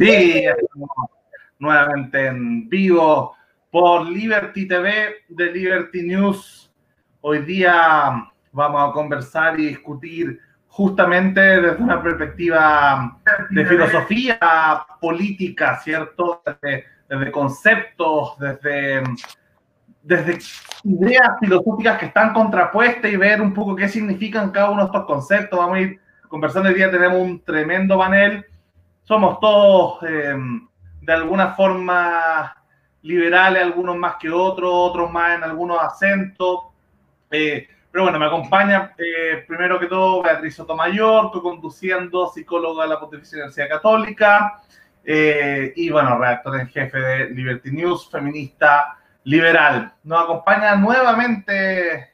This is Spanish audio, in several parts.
Estamos nuevamente en vivo por Liberty TV de Liberty News. Hoy día vamos a conversar y discutir justamente desde una perspectiva de filosofía política, ¿cierto? Desde, conceptos, desde, desde ideas filosóficas que están contrapuestas y ver un poco qué significan cada uno de estos conceptos. Vamos a ir conversando hoy día, tenemos un tremendo panel somos todos em, de alguna forma liberales, algunos más que otros, otros más en algunos acentos. Eh, pero bueno, me acompaña eh, primero que todo Beatriz Sotomayor, conduciendo psicóloga de la Pontificia Universidad Católica eh, y bueno, redactor en jefe de Liberty News, feminista liberal. Nos acompaña nuevamente,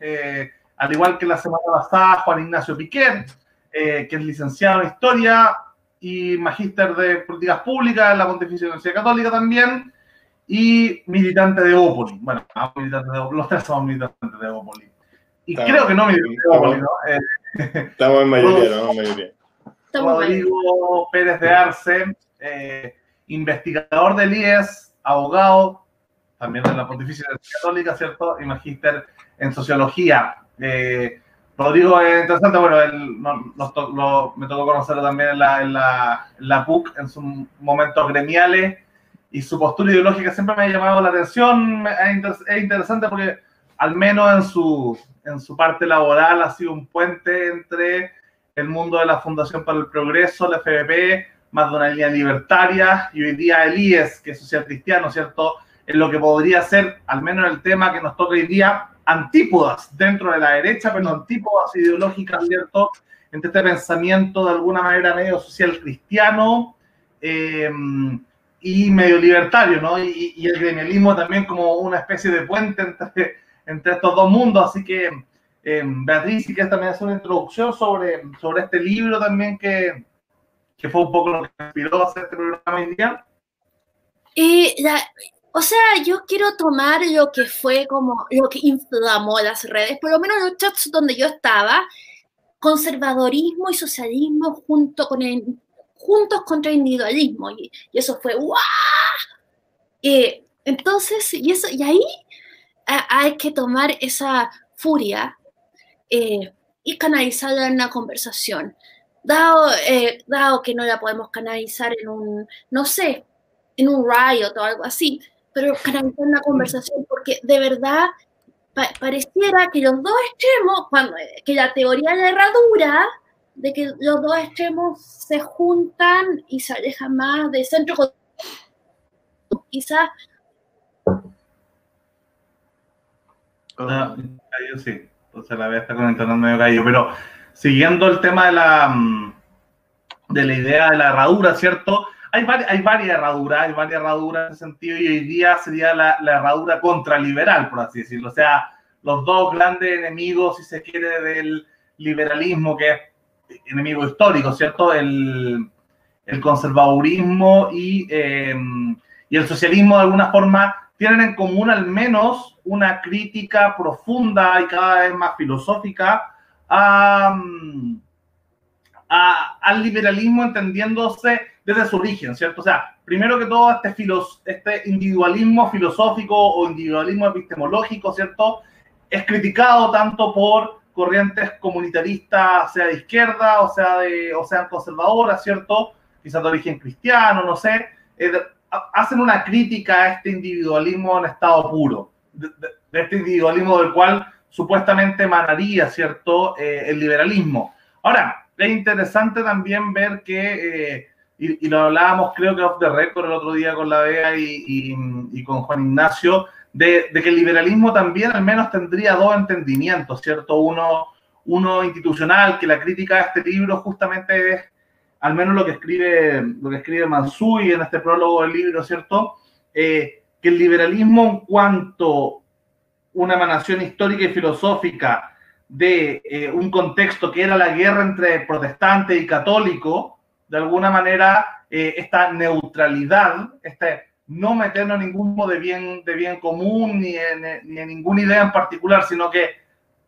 al igual que la semana pasada, Juan Ignacio Piquet, que es licenciado en Historia, y magíster de políticas públicas en la Pontificia Universidad Católica también, y militante de Opoli. Bueno, los tres somos militantes de Opoli. Y creo que no militantes de Opoli, ¿no? Eh, estamos en mayoría, ¿no? En mayoría. Rodrigo Pérez de Arce, eh, investigador del IES, abogado, también de la Pontificia Universidad Católica, ¿cierto? Y magíster en sociología. Eh, Rodrigo es interesante, bueno, él me tocó conocerlo también en la, en, la, en la PUC en sus momentos gremiales y su postura ideológica siempre me ha llamado la atención. Es interesante porque al menos en su, en su parte laboral ha sido un puente entre el mundo de la Fundación para el Progreso, la FBP, más de una línea libertaria, y hoy día el IES, que es social cristiano, ¿cierto? En lo que podría ser, al menos el tema que nos toca hoy día, antípodas dentro de la derecha, pero antípodas ideológicas, ¿cierto? Entre este pensamiento de alguna manera medio social cristiano eh, y medio libertario, ¿no? Y, el gremialismo también como una especie de puente entre, entre estos dos mundos. Así que, eh, Beatriz, si quieres también hacer una introducción sobre, sobre este libro también que, que fue un poco lo que inspiró a hacer este programa hoy día. Eh, o sea, yo quiero tomar lo que fue como lo que inflamó las redes, por lo menos los chats donde yo estaba, conservadorismo y socialismo junto con el, juntos contra individualismo. Y, eso fue ¡guau! Eh, entonces, y, eso, y ahí hay que tomar esa furia eh, y canalizarla en una conversación. Dado, eh, dado que no la podemos canalizar en un, no sé, en un riot o algo así, pero canalizar una conversación, porque de verdad pareciera que los dos extremos, cuando, que la teoría de la herradura, de que los dos extremos se juntan y se alejan más del centro, quizás... Sí, entonces la vez está conectando medio caído, pero siguiendo el tema de la, mm, de la idea de la herradura, ¿cierto? Hay, hay varias herraduras, hay varias herraduras en ese sentido, y hoy día sería la, la herradura contraliberal, por así decirlo. O sea, los dos grandes enemigos, si se quiere, del liberalismo, que es enemigo histórico, ¿cierto? El, el conservadurismo y, em, y, el socialismo, de alguna forma, tienen en común al menos una crítica profunda y cada vez más filosófica a, al liberalismo, entendiéndose desde su origen, ¿cierto? O sea, primero que todo, este, este individualismo filosófico o individualismo epistemológico, ¿cierto? Es criticado tanto por corrientes comunitaristas, sea de izquierda o sea, de, o sean conservadoras, ¿cierto? Quizás de origen cristiano, no sé. Eh, hacen una crítica a este individualismo en estado puro, de, este individualismo del cual supuestamente emanaría, ¿cierto? Eh, el liberalismo. Ahora, es interesante también ver que eh, y, lo hablábamos creo que off the record el otro día con la Bea y, con Juan Ignacio, de, que el liberalismo también al menos tendría dos entendimientos, ¿cierto? Uno, uno institucional, que la crítica de este libro justamente es, al menos lo que escribe, lo que escribe Mansui en este prólogo del libro, ¿cierto? Eh, que el liberalismo en cuanto una emanación histórica y filosófica de eh, un contexto que era la guerra entre protestante y católico, de alguna manera eh, esta neutralidad, este no meternos en ningún modo de bien, de bien común ni en, ni en ninguna idea en particular, sino que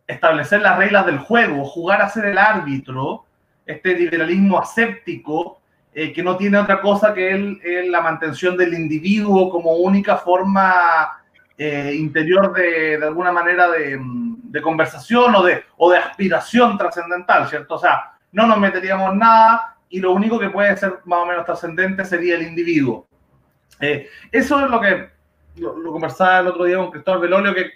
establecer las reglas del juego, jugar a ser el árbitro, este liberalismo aséptico, eh, que no tiene otra cosa que el, la mantención del individuo como única forma eh, interior de, alguna manera de, conversación o de, aspiración trascendental, ¿cierto? O sea, no nos meteríamos nada y lo único que puede ser más o menos trascendente sería el individuo. Eh, eso es lo que lo, conversaba el otro día con Cristóbal Belolio, que,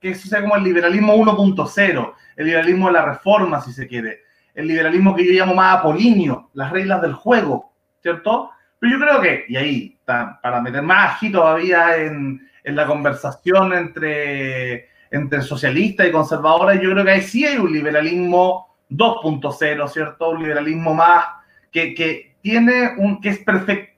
que eso sea como el liberalismo 1.0, el liberalismo de la reforma, si se quiere el liberalismo que yo llamo más apolíneo, las reglas del juego, ¿cierto? Pero yo creo que, y ahí, para meter más ají todavía en, en la conversación entre, entre socialistas y conservadores, yo creo que ahí sí hay un liberalismo 2.0, ¿cierto? Un liberalismo más que, que tiene un, que es perfect,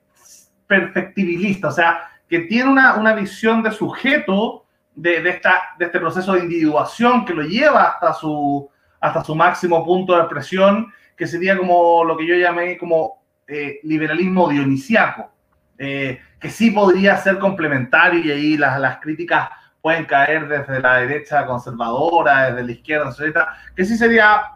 perfectibilista, o sea, que tiene una, una visión de sujeto de, de, esta, de este proceso de individuación que lo lleva hasta su, hasta su máximo punto de expresión, que sería como lo que yo llamé como eh, liberalismo dionisiaco, eh, que sí podría ser complementario y ahí las, las críticas pueden caer desde la derecha conservadora, desde la izquierda que sí sería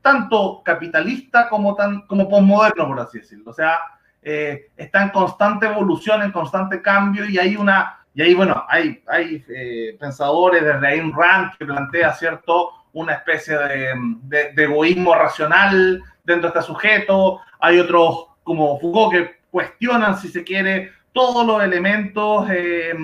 tanto capitalista como, tan, como postmoderno, por así decirlo. O sea, eh, está en constante evolución, en constante cambio y hay una, y ahí, bueno, hay, hay eh, pensadores desde Ayn Rand que plantea, ¿cierto?, una especie de, egoísmo racional dentro de este sujeto. Hay otros como Foucault que cuestionan, si se quiere, todos los elementos eh,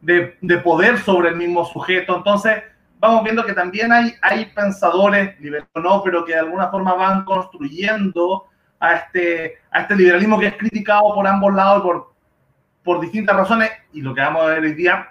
de, poder sobre el mismo sujeto. Entonces, vamos viendo que también hay, hay pensadores, liberales no, pero que de alguna forma van construyendo a este, a este liberalismo que es criticado por ambos lados por, por distintas razones, y lo que vamos a ver hoy día,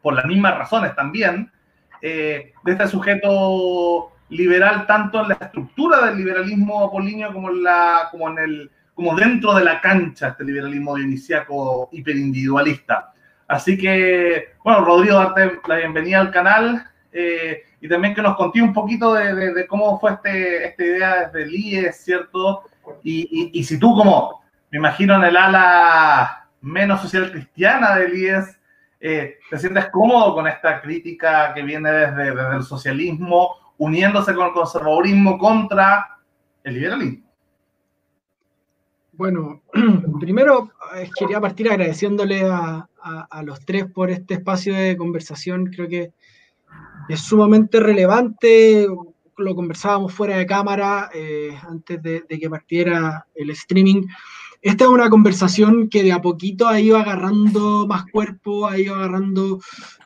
por las mismas razones también, eh, de este sujeto liberal tanto en la estructura del liberalismo apolíneo como en la como en el como dentro de la cancha este liberalismo dionisiaco hiperindividualista. Así que, bueno, Rodrigo, darte la bienvenida al canal eh, y también que nos conté un poquito de, cómo fue este, esta idea desde el IES, ¿cierto? Y, y, y, si tú como, me imagino en el ala menos social cristiana del IES, eh, ¿Te sientes cómodo con esta crítica que viene desde, desde, el socialismo, uniéndose con el conservadurismo contra el liberalismo? Bueno, primero eh, quería partir agradeciéndole a, a, los tres por este espacio de conversación. Creo que es sumamente relevante. Lo conversábamos fuera de cámara eh, antes de, que partiera el streaming esta es una conversación que de a poquito ha ido agarrando más cuerpo, ha ido agarrando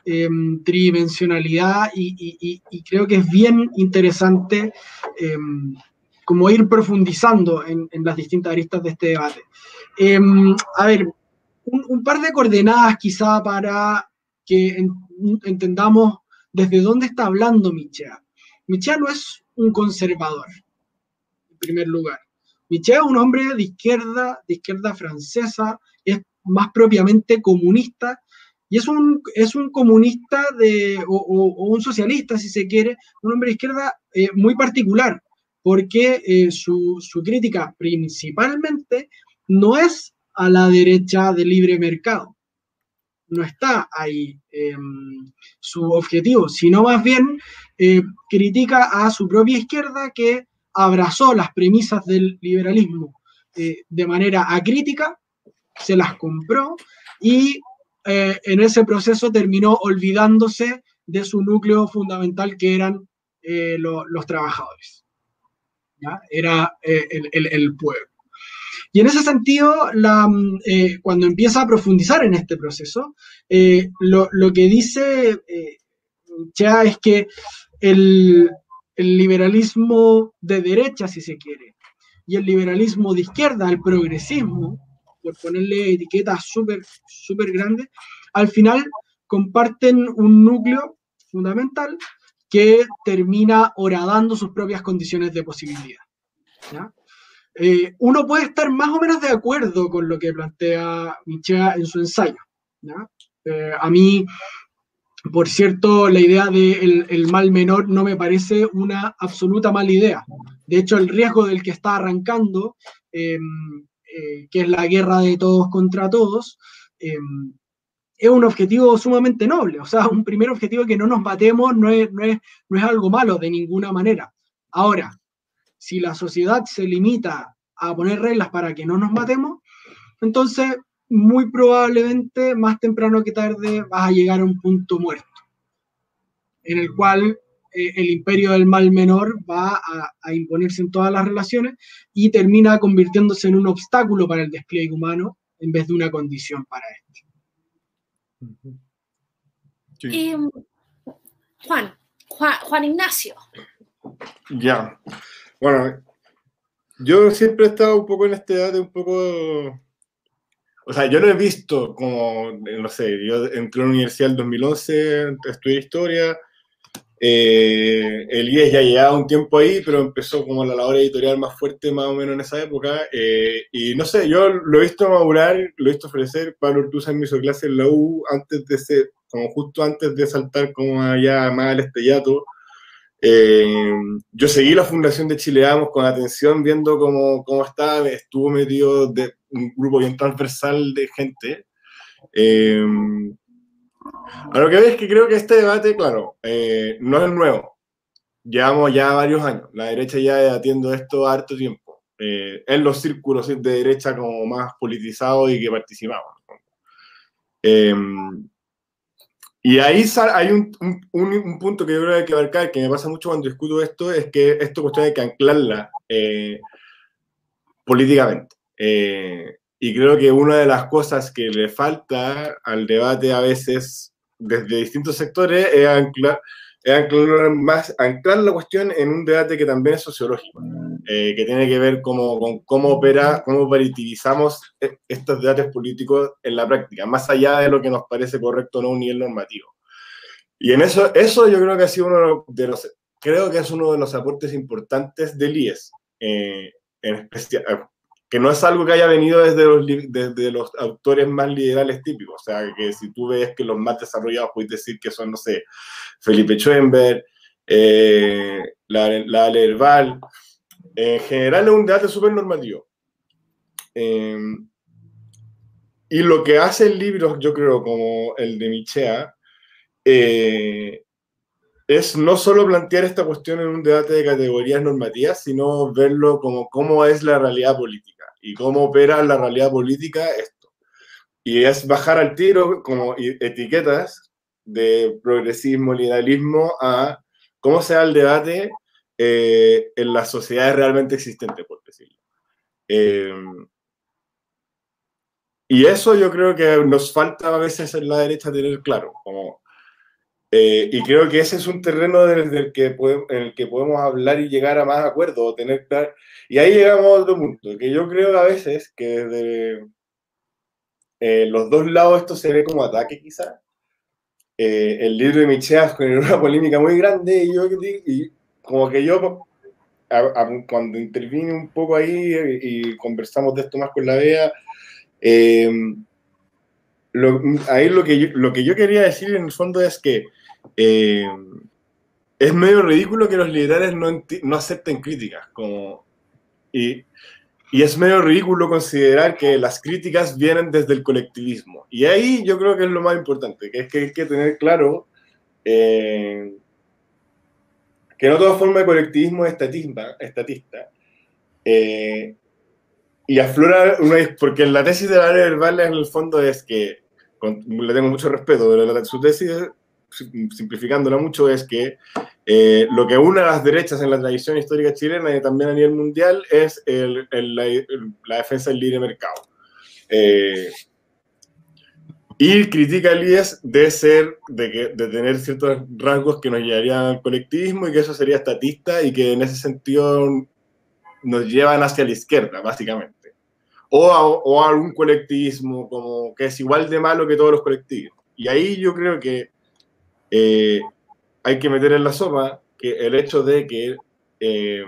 eh, tridimensionalidad y, creo que es bien interesante eh, como ir profundizando en, en, las distintas aristas de este debate. Eh, a ver, un, un, par de coordenadas quizá para que en, entendamos desde dónde está hablando Michel. Michel no es un conservador, en primer lugar. Michel es un hombre de izquierda, de izquierda francesa, es más propiamente comunista, y es un, es un comunista de, o, o, o un socialista, si se quiere, un hombre de izquierda eh, muy particular, porque eh, su, su, crítica principalmente no es a la derecha del libre mercado, no está ahí eh, su objetivo, sino más bien eh, critica a su propia izquierda que abrazó las premisas del liberalismo eh, de manera acrítica, se las compró y en ese proceso terminó olvidándose de su núcleo fundamental que eran lo, los trabajadores. ¿Ya? Era eh, el, el, el, pueblo. Y en ese sentido, la, eh, cuando empieza a profundizar en este proceso, lo, lo, que dice ya es que el, el liberalismo de derecha, si se quiere, y el liberalismo de izquierda, el progresismo, por ponerle etiquetas súper, súper grandes, al final comparten un núcleo fundamental que termina horadando sus propias condiciones de posibilidad. Eh, uno puede estar más o menos de acuerdo con lo que plantea Michel en su ensayo. Eh, a mí por cierto, la idea del de el mal menor no me parece una absoluta mala idea. De hecho, el riesgo del que está arrancando, eh, eh, que es la guerra de todos contra todos, eh, es un objetivo sumamente noble. O sea, un primer objetivo que no nos matemos no es, no, es, no es algo malo de ninguna manera. Ahora, si la sociedad se limita a poner reglas para que no nos matemos, entonces muy probablemente más temprano que tarde vas a llegar a un punto muerto, en el cual eh, el imperio del mal menor va a, imponerse en todas las relaciones y termina convirtiéndose en un obstáculo para el despliegue humano en vez de una condición para este. Juan, Juan, Ignacio. Ya. Bueno, yo siempre he estado un poco en este debate, un poco o sea, yo lo he visto como, no sé, yo entré a la universidad en 2011, estudié historia, eh, el IES ya llevaba un tiempo ahí, pero empezó como la labor editorial más fuerte más o menos en esa época. Eh, y no sé, yo lo he visto madurar, lo he visto ofrecer. Pablo Ortuzan me hizo clase en la U antes de ser, como justo antes de saltar como allá más al estellato. Eh, yo seguí la fundación de Chileamos con atención, viendo cómo, cómo estaba, estuvo metido de un grupo bien transversal de gente. Eh, a lo que ves es que creo que este debate, claro, eh, no es nuevo. Llevamos ya varios años. La derecha ya debatiendo esto harto tiempo. Eh, en los círculos de derecha como más politizados y que participamos. Eh, y ahí hay un, un, punto que yo creo que hay que abarcar, que me pasa mucho cuando discuto esto, es que esto cuestión hay que anclarla políticamente. Y creo que una de las cosas que le falta al debate a veces desde distintos sectores es anclar, más, anclar la cuestión en un debate que también es sociológico, eh, que tiene que ver como, con cómo opera, cómo operativizamos e, estos debates políticos en la práctica, más allá de lo que nos parece correcto o no a un nivel normativo. Y en eso, eso yo creo que ha sido uno de los, creo que es uno de los aportes importantes del IES, eh, en especial, que no es algo que haya venido desde los, desde los autores más liberales típicos. O sea, que si tú ves que los más desarrollados puedes decir que son, no sé, Felipe Schoenberg, eh, la, la Lerval. En general es un debate súper normativo. Eh, y lo que hace el libro, yo creo, como el de Michea, eh, es no solo plantear esta cuestión en un debate de categorías normativas, sino verlo como cómo es la realidad política y cómo opera la realidad política esto. Y es bajar al tiro como etiquetas de progresismo, liberalismo a cómo se da el debate eh, en las sociedades realmente existentes, por decirlo. Eh, y eso yo creo que nos falta a veces en la derecha tener claro. Como, eh, y creo que ese es un terreno desde el que en el que podemos hablar y llegar a más acuerdos, tener y ahí llegamos a otro punto, que yo creo a veces que desde eh, los dos lados esto se ve como ataque quizás. Eh, el libro de Micheas generó una polémica muy grande y, yo, y como que yo cuando intervine un poco ahí y, conversamos de esto más con la Bea, eh, ahí lo que, yo, lo que yo quería decir en el fondo es que es medio ridículo que los liberales no, no acepten críticas, como y, y es medio ridículo considerar que las críticas vienen desde el colectivismo. Y ahí yo creo que es lo más importante, que es que hay que tener claro eh, que no toda forma de colectivismo es estatista. estatista eh, y aflora una... Porque la tesis de la área verbal en el fondo es que, le tengo mucho respeto, pero la, su tesis simplificándola mucho, es que eh, lo que une a las derechas en la tradición histórica chilena y también a nivel mundial es la, defensa del libre mercado. Eh, y critica el IES de ser, de, tener ciertos rasgos que nos llevarían al colectivismo y que eso sería estatista y que en ese sentido nos llevan hacia la izquierda, básicamente. O a, o algún colectivismo como que es igual de malo que todos los colectivos. Y ahí yo creo que eh, hay que meter en la sopa que el hecho de que eh,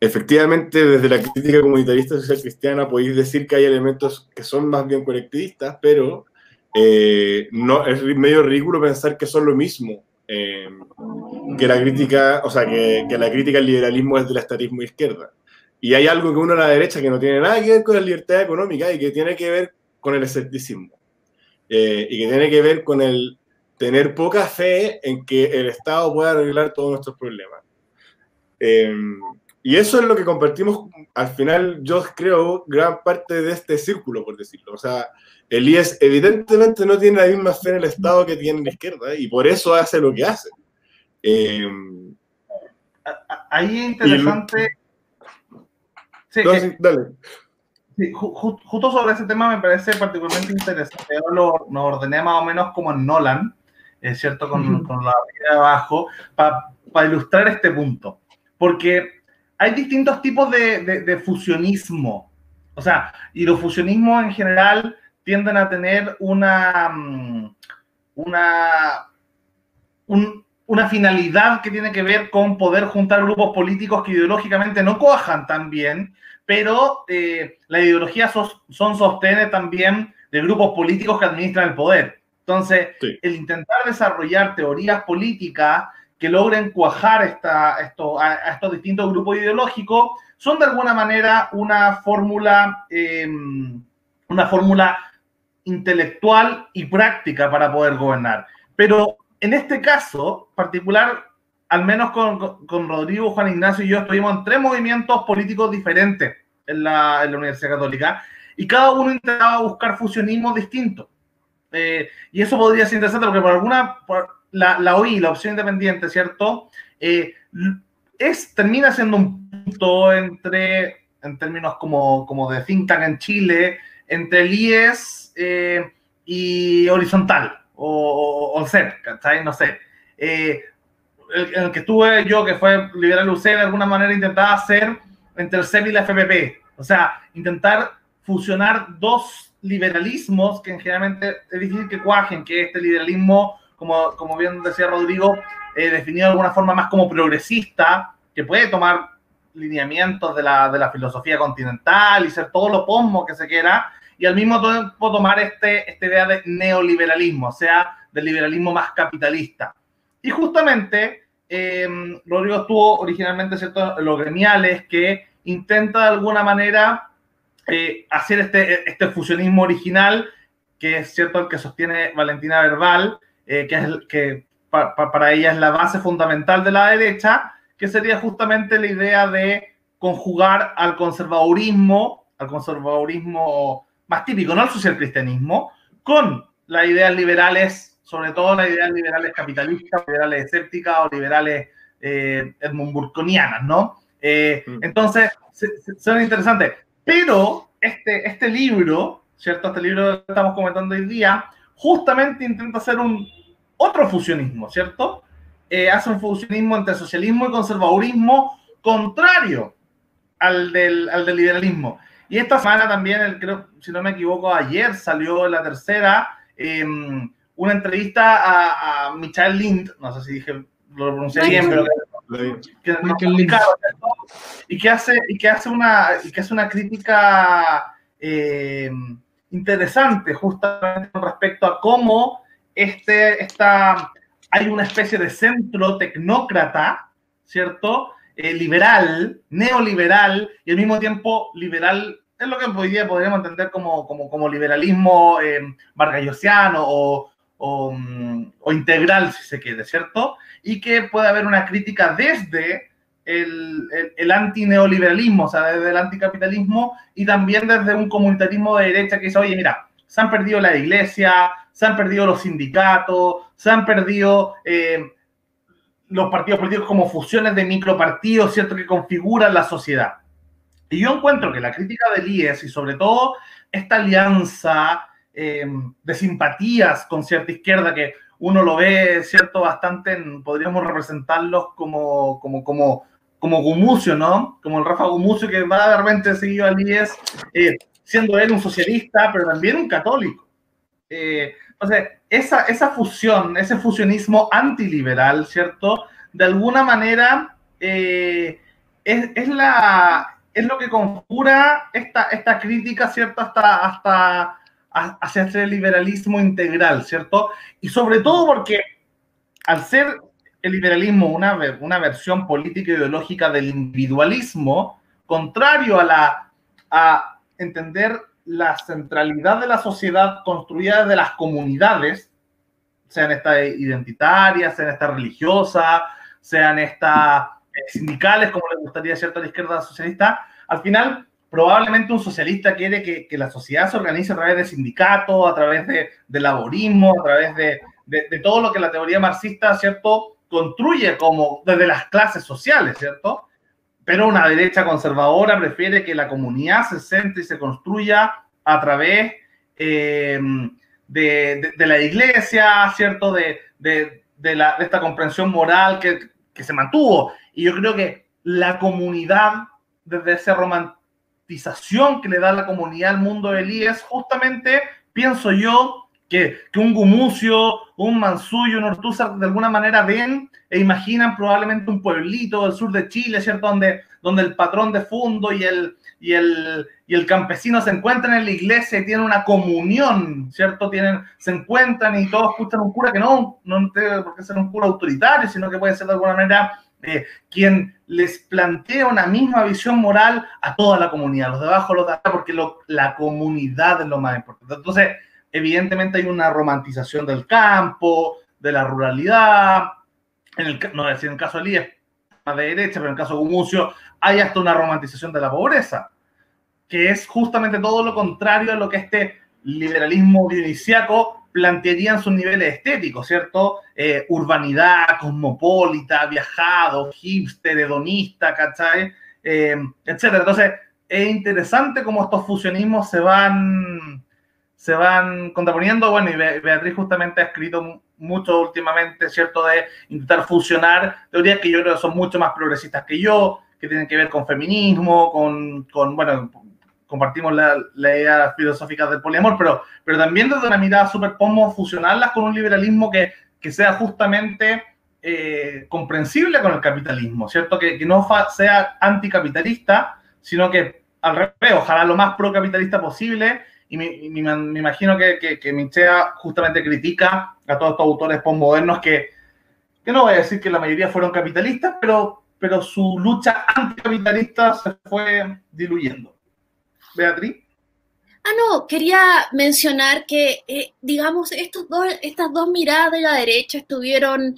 efectivamente desde la crítica comunitarista social cristiana podéis decir que hay elementos que son más bien colectivistas, pero eh, no, es medio ridículo pensar que son lo mismo que la crítica, o sea, que, la crítica al liberalismo es del estatismo izquierda. Y hay algo que uno a la derecha que no tiene nada que ver con la libertad económica y que tiene que ver con el escepticismo. y que tiene que ver con el tener poca fe en que el Estado pueda arreglar todos nuestros problemas. Em, y eso es lo que compartimos al final, yo creo, gran parte de este círculo, por decirlo. O sea, el IES evidentemente no tiene la misma fe en el Estado que tiene la izquierda y por eso hace lo que hace. Eh, Ahí es interesante. Sí, dale. justo sobre ese tema me parece particularmente interesante. Yo lo, ordené más o menos como en Nolan, es cierto, con, con la de abajo, para ilustrar este punto. Porque hay distintos tipos de, de, fusionismo. O sea, y los fusionismos en general tienden a tener una, mm, una, una finalidad que tiene que ver con poder juntar grupos políticos que ideológicamente no cojan tan bien, pero eh, la ideología son, son sostenes también de grupos políticos que administran el poder. Entonces, el intentar desarrollar teorías políticas que logren cuajar esta, esto, a, estos distintos grupos ideológicos son de alguna manera una fórmula, em, una fórmula intelectual y práctica para poder gobernar. Pero en este caso particular, al menos con, con, Rodrigo, Juan Ignacio y yo estuvimos en tres movimientos políticos diferentes en la, en la Universidad Católica y cada uno intentaba buscar fusionismos distintos. Eh, y eso podría ser interesante porque por alguna, la, la OI, la opción independiente, ¿cierto? Eh, es, termina siendo un punto entre, en términos como, como de think tank en Chile, entre el IES eh, y horizontal, o, o, CEP, No sé. Eh, el, que estuve yo, que fue Liberal UC, de alguna manera intentaba hacer entre el CEP y la FPP. O sea, intentar fusionar dos liberalismos que generalmente es difícil que cuajen, que este liberalismo como, como bien decía Rodrigo, eh, definido de alguna forma más como progresista, que puede tomar lineamientos de la, de la filosofía continental y ser todo lo posmo que se quiera, y al mismo tiempo tomar este, esta idea de neoliberalismo, o sea, del liberalismo más capitalista. Y justamente, eh, Rodrigo estuvo originalmente, ¿cierto?, los gremiales que intenta de alguna manera eh, hacer este, este fusionismo original, que es cierto el que sostiene Valentina Verbal, eh, que, es, que para ella es la base fundamental de la derecha, que sería justamente la idea de conjugar al conservadurismo, al conservadurismo más típico, no al socialcristianismo, con las ideas liberales, sobre todo las ideas liberales capitalistas, liberales escépticas o liberales eh, edmundburgonianas, ¿no? Eh, mm. Entonces, son interesantes. Pero este, este libro, ¿cierto? Este libro que estamos comentando hoy día, justamente intenta hacer un otro fusionismo, ¿cierto? Eh, hace un fusionismo entre socialismo y conservadurismo contrario al del, al del liberalismo. Y esta semana también, el, creo, si no me equivoco, ayer salió la tercera, em, una entrevista a, a Michael Lind, no sé si dije, lo pronuncié bien, pero que, y que hace y que hace una y que hace una crítica eh, interesante justamente con respecto a cómo este, esta, hay una especie de centro tecnócrata, ¿cierto? Eh, liberal, neoliberal y al mismo tiempo liberal, es lo que hoy día podríamos entender como, como, como liberalismo eh, o, o, mm, o, integral, si se quiere, ¿cierto? Y que puede haber una crítica desde el, el, el antineoliberalismo, o sea, desde el anticapitalismo y también desde un comunitarismo de derecha que dice, oye, mira, se han perdido la iglesia, se han perdido los sindicatos, se han perdido eh, los partidos políticos como fusiones de micropartidos, ¿cierto?, que configuran la sociedad. Y yo encuentro que la crítica del IES y sobre todo esta alianza eh, de simpatías con cierta izquierda que uno lo ve, ¿cierto?, bastante, podríamos representarlos como, como, como como Gumucio, ¿no? Como el Rafa Gumucio que va de repente seguido al IES, eh, siendo él un socialista, pero también un católico. Eh, entonces, esa, esa fusión, ese fusionismo antiliberal, ¿cierto? De alguna manera eh, es, es, la, es lo que conjura esta, esta crítica, ¿cierto? Hasta, hasta hacia este liberalismo integral, ¿cierto? Y sobre todo porque al ser el liberalismo una, una versión política e ideológica del individualismo, contrario a, la, a entender la centralidad de la sociedad construida desde las comunidades, sean esta identitaria, sean esta religiosa, sean esta sindicales, como le gustaría cierto a la izquierda socialista. Al final, probablemente un socialista quiere que, que, la sociedad se organice a través de sindicatos, a través de, laborismo, a través de, de, todo lo que la teoría marxista, ¿cierto?, construye como desde las clases sociales, ¿cierto? Pero una derecha conservadora prefiere que la comunidad se centre y se construya a través eh, de, la iglesia, ¿cierto? De, la, esta comprensión moral que, que se mantuvo. Y yo creo que la comunidad, desde esa romantización que le da la comunidad al mundo de Elías, justamente pienso yo que, que, un Gumucio, un Mansuyo, un Ortúzar de alguna manera ven e imaginan probablemente un pueblito del sur de Chile, ¿cierto? Donde, donde el patrón de fondo y el, y el, y el campesino se encuentran en la iglesia y tienen una comunión, ¿cierto? Tienen, se encuentran y todos escuchan un cura que no, no tiene por qué ser un cura autoritario, sino que puede ser de alguna manera quien les plantea una misma visión moral a toda la comunidad, los de abajo, los de arriba, porque lo, la comunidad es lo más importante. Entonces, evidentemente hay una romantización del campo, de la ruralidad, en el, no decir en el caso de Elías, más de derecha, pero en el caso de Gumucio, hay hasta una romantización de la pobreza que es justamente todo lo contrario a lo que este liberalismo dionisiaco plantearía en sus niveles estéticos, ¿cierto? Eh, urbanidad, cosmopolita, viajado, hipster, hedonista, ¿cachai? Eh, etcétera. Entonces, es interesante cómo estos fusionismos se van, se van contraponiendo. Bueno, y Beatriz justamente ha escrito mucho últimamente, ¿cierto? De intentar fusionar teorías que yo creo que son mucho más progresistas que yo, que tienen que ver con feminismo, con, con bueno, compartimos la, la, idea filosófica del poliamor, pero, pero también desde una mirada súper pomo fusionarlas con un liberalismo que, que sea justamente eh, comprensible con el capitalismo, ¿cierto? Que, que no sea anticapitalista, sino que al revés, ojalá lo más procapitalista posible. Y me, me, imagino que, que, que Michea justamente critica a todos estos autores postmodernos que, que no voy a decir que la mayoría fueron capitalistas, pero, pero su lucha anticapitalista se fue diluyendo. Beatriz. Ah, no, quería mencionar que, eh, digamos, estos dos, estas dos miradas de la derecha estuvieron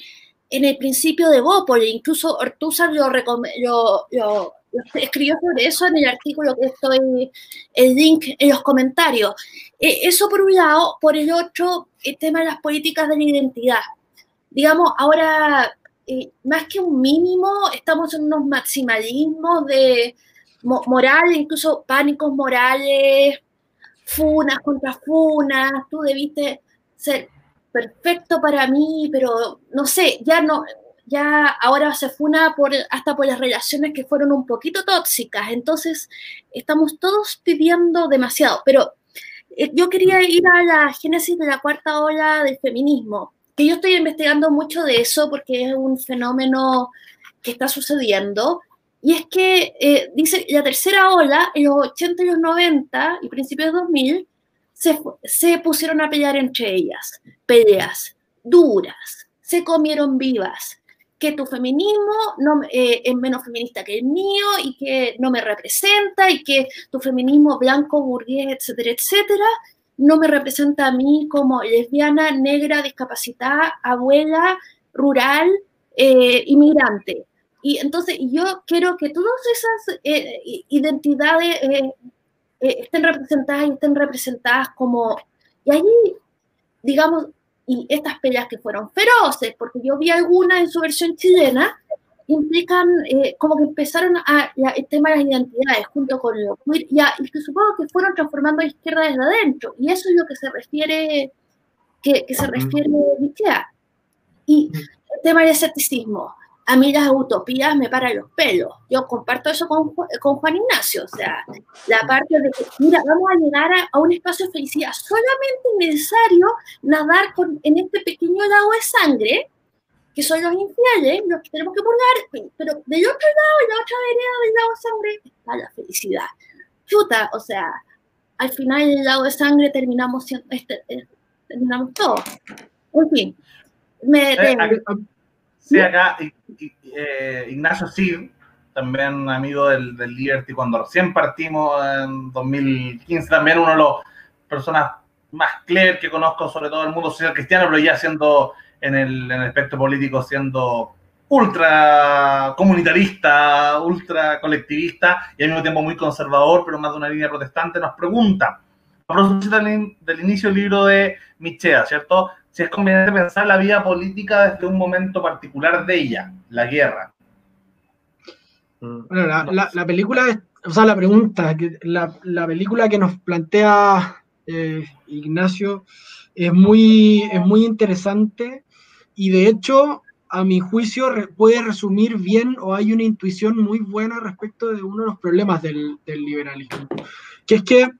en el principio de Bópoli, incluso Ortúzar lo, lo, escribió sobre eso en el artículo que estoy, el link en los comentarios. Eh, eso por un lado, por el otro, el tema de las políticas de la identidad. Digamos, ahora, eh, más que un mínimo, estamos en unos maximalismos de morales, incluso pánicos morales, funas contra funas, tú debiste ser perfecto para mí, pero no sé, ya no, ya ahora se funa por, hasta por las relaciones que fueron un poquito tóxicas, entonces estamos todos pidiendo demasiado, pero eh, yo quería ir a la génesis de la cuarta ola del feminismo, que yo estoy investigando mucho de eso porque es un fenómeno que está sucediendo y es que, eh, dice, la tercera ola, en los 80 y los 90 y principios de 2000, se, se pusieron a pelear entre ellas. Peleas duras, se comieron vivas. Que tu feminismo no, eh, es menos feminista que el mío y que no me representa y que tu feminismo blanco, burgués, etcétera, etcétera, no me representa a mí como lesbiana, negra, discapacitada, abuela, rural, eh, inmigrante. Y entonces yo quiero que todas esas eh, identidades eh, eh, estén representadas y estén representadas como... Y allí, digamos, y estas peleas que fueron feroces, porque yo vi algunas en su versión chilena, implican como que empezaron a, el tema de las identidades junto con lo y, y, que supongo que fueron transformando a la izquierda desde adentro. Y eso es lo que se refiere, que, que se refiere a Y el tema del escepticismo a mí las utopías me paran los pelos. Yo comparto eso con, con Juan Ignacio, o sea, la parte de que, mira, vamos a llegar a, un espacio de felicidad. Solamente es necesario nadar con, en este pequeño lago de sangre, que son los infieles, los que tenemos que purgar, pero del otro lado, en la otra vereda del lago de sangre, está la felicidad. Chuta, o sea, al final del lago de sangre terminamos, siendo, este, eh, terminamos todo. En fin, me... Eh, Sí, acá eh, Ignacio Cid, también amigo del, del, Liberty, cuando recién partimos en 2015, también uno de los personas más clever que conozco, sobre todo el mundo social cristiano, pero ya siendo en el, en el espectro político, siendo ultra comunitarista, ultra colectivista y al mismo tiempo muy conservador, pero más de una línea protestante, nos pregunta, a propósito del, del inicio del libro de Michea, ¿cierto? Si es conveniente pensar la vida política desde un momento particular de ella, la guerra. Bueno, la, la- la película, o sea, la pregunta, la, la película que nos plantea eh, Ignacio es muy, es muy interesante y de hecho, a mi juicio, puede resumir bien o hay una intuición muy buena respecto de uno de los problemas del liberalismo, que es que,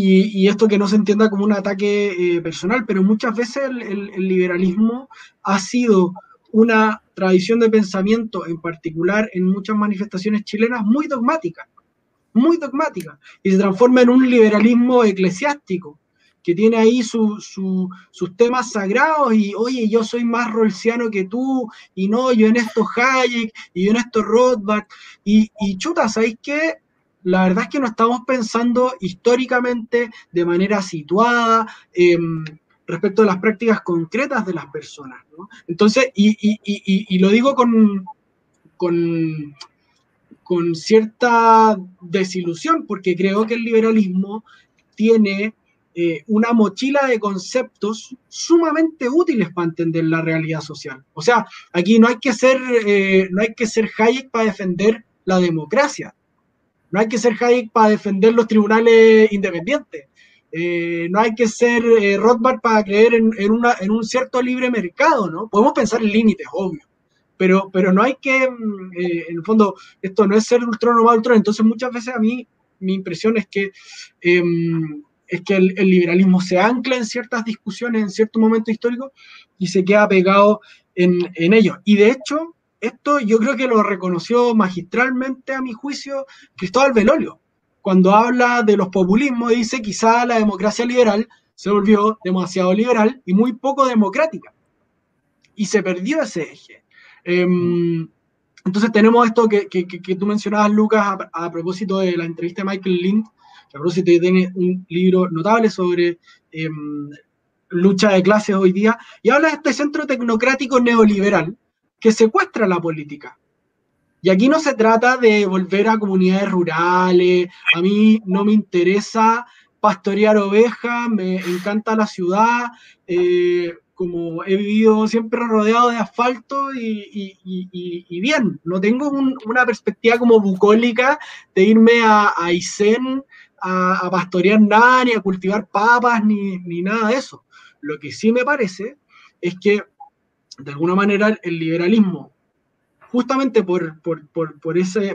y, esto que no se entienda como un ataque eh, personal, pero muchas veces el- el- el liberalismo ha sido una tradición de pensamiento, en particular en muchas manifestaciones chilenas, muy dogmática, muy dogmática, y se transforma en un liberalismo eclesiástico, que tiene ahí su- su- sus temas sagrados y, oye, yo soy más rolsiano que tú, y no, yo en esto Hayek, y yo en esto Rothbard, y, y chuta, ¿sabéis qué? La verdad es que no estamos pensando históricamente de manera situada, em, respecto a las prácticas concretas de las personas. Entonces, y, y- lo digo con, con, con cierta desilusión, porque creo que el liberalismo tiene eh, una mochila de conceptos sumamente útiles para entender la realidad social. O sea, aquí no hay que ser, eh, no hay que ser Hayek para defender la democracia. No hay que ser Hayek para defender los tribunales independientes. Eh, no hay que ser eh, Rothbard para creer en, un cierto libre mercado, ¿no? Podemos pensar en límites, obvio, pero, pero no hay que, mm, eh, en el fondo, esto no es ser ultrón o más ultrón, entonces muchas veces a mí mi impresión es que, em, es que el, liberalismo se ancla en ciertas discusiones, en cierto momento histórico, y se queda pegado en, en ellos. Y de hecho, esto yo creo que lo reconoció magistralmente, a mi juicio, Cristóbal Belolio cuando habla de los populismos, dice quizá la democracia liberal se volvió demasiado liberal y muy poco democrática. Y se perdió ese eje. Em, entonces tenemos esto que, que- tú mencionabas, Lucas, a, a propósito de la entrevista de Michael Lind, que a propósito tiene un libro notable sobre em, lucha de clases hoy día, y habla de este centro tecnocrático neoliberal que secuestra la política. Y aquí no se trata de volver a comunidades rurales, a mí no me interesa pastorear ovejas, me encanta la ciudad, eh, como he vivido siempre rodeado de asfalto y, bien, no tengo un- una perspectiva como bucólica de irme a, a a, a pastorear nada, ni a cultivar papas, ni, ni nada de eso. Lo que sí me parece es que, de alguna manera, el liberalismo justamente por,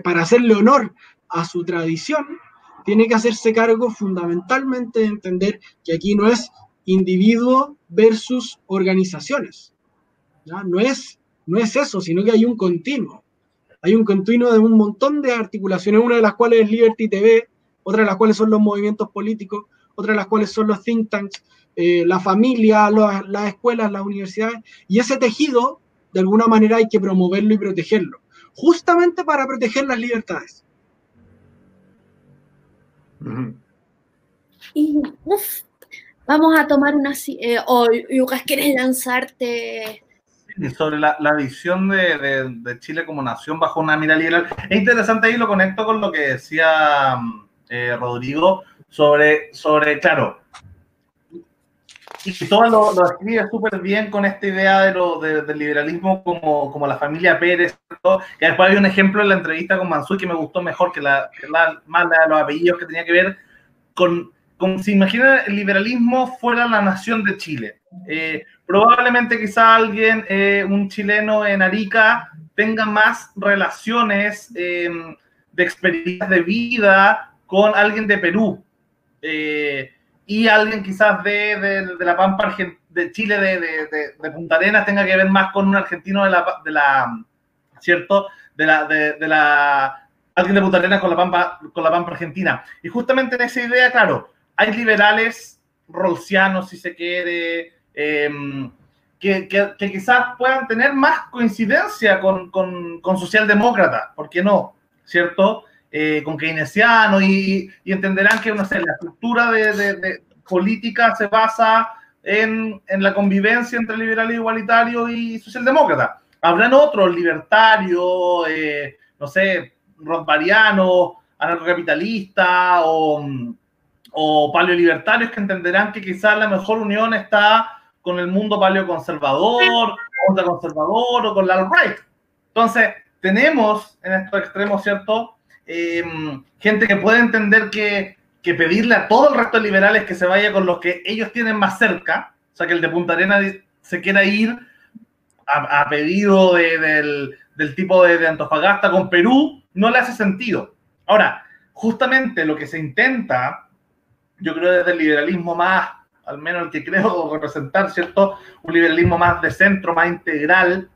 para hacerle honor a su tradición, tiene que hacerse cargo fundamentalmente de entender que aquí no es individuo versus organizaciones. No, es, no es eso, sino que hay un continuo. Hay un continuo de un montón de articulaciones, una de las cuales es Liberty TV, otra de las cuales son los movimientos políticos, otra de las cuales son los think tanks, eh, la familia, los- las escuelas, las universidades, y ese tejido de alguna manera hay que promoverlo y protegerlo, justamente para proteger las libertades. Y uf, vamos a tomar una... si- eh, o Lucas, ¿quieres lanzarte? Y sobre la, la visión de, de- de Chile como nación bajo una mirada liberal. Es interesante ahí, lo conecto con lo que decía mm, eh, Rodrigo sobre, sobre, claro, y todo lo, lo describe súper bien con esta idea de lo, de- del liberalismo como, como la familia Pérez, ¿no? que después hay un ejemplo en la entrevista con Mansur que me gustó mejor que la, que la más los apellidos que tenía que ver con, con si imagina el liberalismo fuera la nación de Chile. Eh, probablemente quizá alguien, eh, un chileno en Arica, tenga más relaciones eh, de experiencias de vida con alguien de Perú. Eh, y alguien quizás de, de- la Pampa de Chile, de, de- Punta Arenas, tenga que ver más con un argentino de la, de la ¿cierto? De la, de, la, alguien de Punta Arenas con la Pampa, con la Pampa Argentina. Y justamente en esa idea, claro, hay liberales rolsianos, si se quiere, em, que, que- que quizás puedan tener más coincidencia con, con, con socialdemócratas, ¿por qué no? ¿Cierto? Eh, con keynesiano y, y entenderán que no sé, la estructura de, política se basa en, la convivencia entre liberal igualitario y socialdemócrata. Habrán otros libertarios, eh, no sé, rothbarianos, anarcocapitalistas o, o paleolibertarios que entenderán que quizás la mejor unión está con el mundo paleoconservador, conservador o con la alt-right. Entonces, tenemos en estos extremos, ¿cierto? Eh, gente que puede entender que, pedirle a todo el resto de liberales que se vaya con los que ellos tienen más cerca, o sea, que el de Punta Arena se quiera ir a, pedido del, tipo de, Antofagasta con Perú, no le hace sentido. Ahora, justamente lo que se intenta, yo creo desde el liberalismo más, al menos el que creo representar, ¿cierto? Un liberalismo más de centro, más integral,